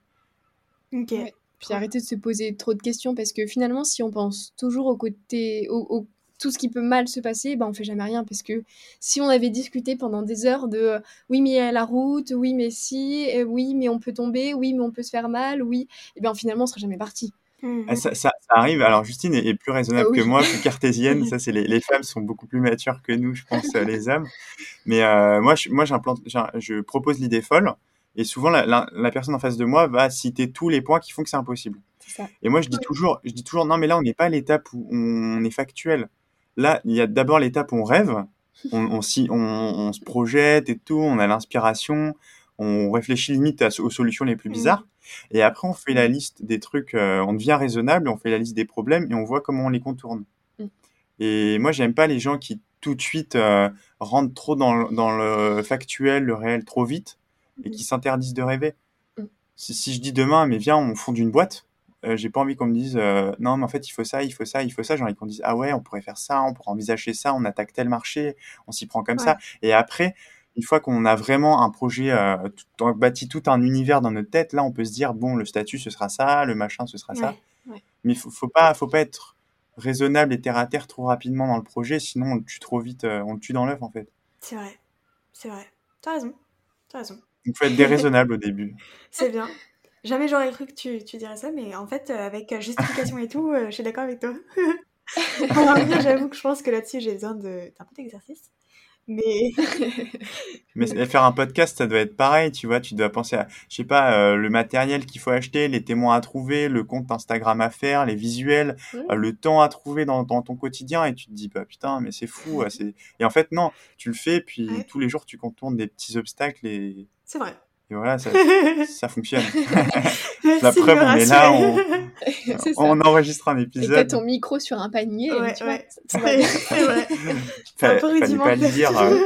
Ok. Puis arrêter de se poser trop de questions parce que finalement, si on pense toujours au côté, au, tout ce qui peut mal se passer, ben on fait jamais rien parce que si on avait discuté pendant des heures de euh, oui mais la route, oui mais si, euh, oui mais on peut tomber, oui mais on peut se faire mal, oui, et bien finalement on serait jamais parti. Ah, ça, ça, arrive. Alors Justine est, plus raisonnable que moi, plus cartésienne. ça c'est les, les, femmes sont beaucoup plus matures que nous, je pense, euh, les hommes. Mais moi, je, moi j'implante, je propose l'idée folle. Et souvent, la, personne en face de moi va citer tous les points qui font que c'est impossible. Et moi, je dis toujours, je dis toujours, non, mais là, on n'est pas à l'étape où on est factuel. Là, il y a d'abord l'étape où on rêve, on, on, on, se projette et tout, on a l'inspiration, on réfléchit limite aux solutions les plus mmh. Et après, on fait la liste des trucs, euh, on devient raisonnable, on fait la liste des problèmes et on voit comment on les contourne. Mmh. Et moi, j'aime pas les gens qui tout de suite euh, rentrent trop dans, dans, le factuel, le réel trop vite et qui s'interdisent de rêver. Mm. Si, je dis demain, mais viens, on fonde une boîte, euh, j'ai pas envie qu'on me dise euh, non, mais en fait, il faut ça, il faut ça, il faut ça. J'ai envie qu'on dise ah ouais, on pourrait faire ça, on pourrait envisager ça, on attaque tel marché, on s'y prend comme ça. Et après, une fois qu'on a vraiment un projet, euh, tout, bâti tout un univers dans notre tête, là, on peut se dire bon, le statut, ce sera ça, le machin, ce sera ça. Mais faut, faut pas, faut pas être raisonnable et terre à terre trop rapidement dans le projet, sinon on le tue trop vite, on le tue dans l'œuf en fait. C'est vrai, c'est vrai. T'as raison, t'as raison. Il faut être déraisonnable au début. C'est bien. Jamais j'aurais cru que tu, tu, dirais ça, mais en fait, euh, avec euh, justification et tout, euh, je suis d'accord avec toi. J'avoue que je pense que là-dessus, j'ai besoin d'un peu d'exercice. Mais... mais faire un podcast, ça doit être pareil, tu vois. Tu dois penser à, je sais pas, euh, le matériel qu'il faut acheter, les témoins à trouver, le compte Instagram à faire, les visuels, euh, le temps à trouver dans, dans, ton quotidien. Et tu te dis, bah putain, mais c'est fou. Et en fait, non, tu le fais, puis tous les jours, tu contournes des petits obstacles. Et... C'est vrai. Et voilà, ça, ça fonctionne. La preuve, on est là, on, on enregistre un épisode. Et t'as ton micro sur un panier. Ouais, tu ouais. C'est vrai. fallait pas le dire. Euh,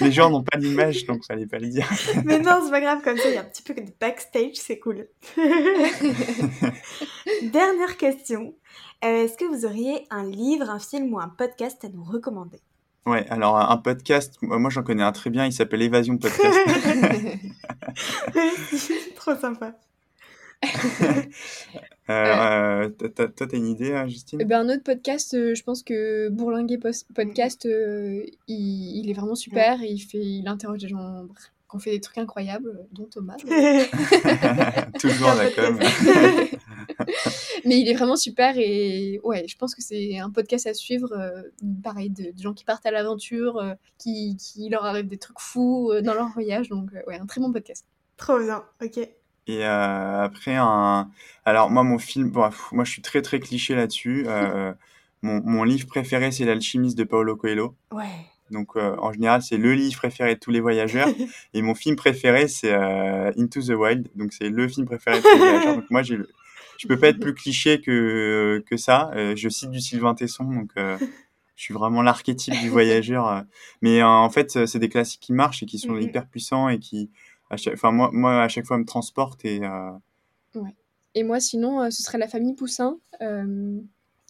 les gens n'ont pas d'image, donc fallait pas le dire. Mais non, c'est pas grave, comme ça, il y a un petit peu de backstage, c'est cool. Dernière question. Euh, est-ce que vous auriez un livre, un film ou un podcast à nous recommander? Ouais, alors un podcast, moi j'en connais un très bien, il s'appelle Évasion Podcast. Trop sympa. Euh, euh, toi, t'as une idée, hein, Justine? Eh ben, Un autre podcast, euh, je pense que Bourlinguer Podcast, il, est vraiment super. il, fait, il interroge des gens qui ont fait des trucs incroyables, dont Thomas. Toujours d'accord. Mais il est vraiment super et ouais, je pense que c'est un podcast à suivre. pareil, de, gens qui partent à l'aventure, qui, qui, leur arrivent des trucs fous dans leur voyage. Donc, ouais, un très bon podcast. Trop bien, ok. Et euh, après, un... alors moi, mon film, moi je suis très très cliché là-dessus. Euh, mon, mon, livre préféré, c'est L'Alchimiste de Paulo Coelho. Ouais. Donc euh, en général, c'est le livre préféré de tous les voyageurs. et mon film préféré, c'est Into the Wild. Donc c'est le film préféré de tous les voyageurs. Donc moi, j'ai je peux pas être plus cliché que, que ça. je cite du Sylvain Tesson, donc je suis vraiment l'archétype du voyageur. Mais en fait, c'est des classiques qui marchent et qui sont hyper puissants et qui, enfin moi, moi à chaque fois me transporte et euh, ouais. et moi sinon euh, ce serait la famille Poussin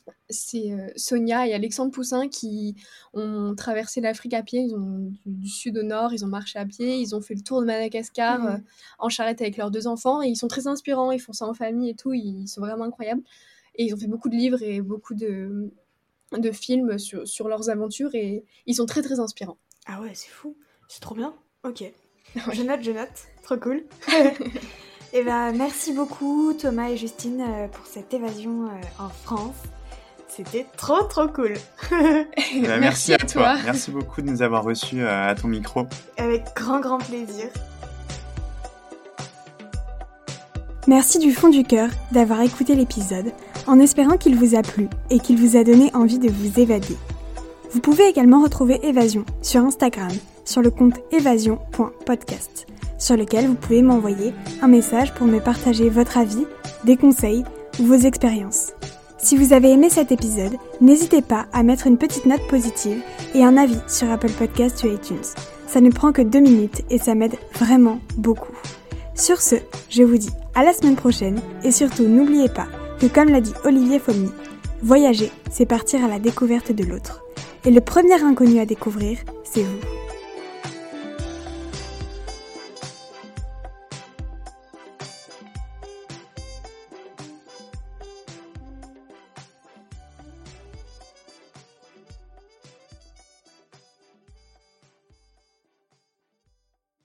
euh, c'est Sonia et Alexandre Poussin qui ont traversé l'Afrique à pied ils ont du, sud au nord ils ont marché à pied ils ont fait le tour de Madagascar mmh. en charrette avec leurs deux enfants et ils sont très inspirants ils font ça en famille et tout ils sont vraiment incroyables et ils ont fait beaucoup de livres et beaucoup de de films sur, sur leurs aventures et ils sont très très inspirants. Ah ouais, c'est fou. C'est trop bien. Ok. Je note, je note. Trop cool. Eh ben, merci beaucoup Thomas et Justine euh, pour cette évasion euh, en France. C'était trop trop cool. Bah, merci, à, toi. Merci beaucoup de nous avoir reçus euh, à ton micro. Avec grand grand plaisir. Merci du fond du cœur d'avoir écouté l'épisode en espérant qu'il vous a plu et qu'il vous a donné envie de vous évader. Vous pouvez également retrouver Évasion sur Instagram sur le compte évasion.podcast sur lequel vous pouvez m'envoyer un message pour me partager votre avis, des conseils ou vos expériences. Si vous avez aimé cet épisode, n'hésitez pas à mettre une petite note positive et un avis sur Apple Podcasts ou iTunes. Ça ne prend que deux minutes et ça m'aide vraiment beaucoup. Sur ce, je vous dis à la semaine prochaine et surtout n'oubliez pas que comme l'a dit Olivier Fogny, voyager, c'est partir à la découverte de l'autre. Et le premier inconnu à découvrir, c'est vous.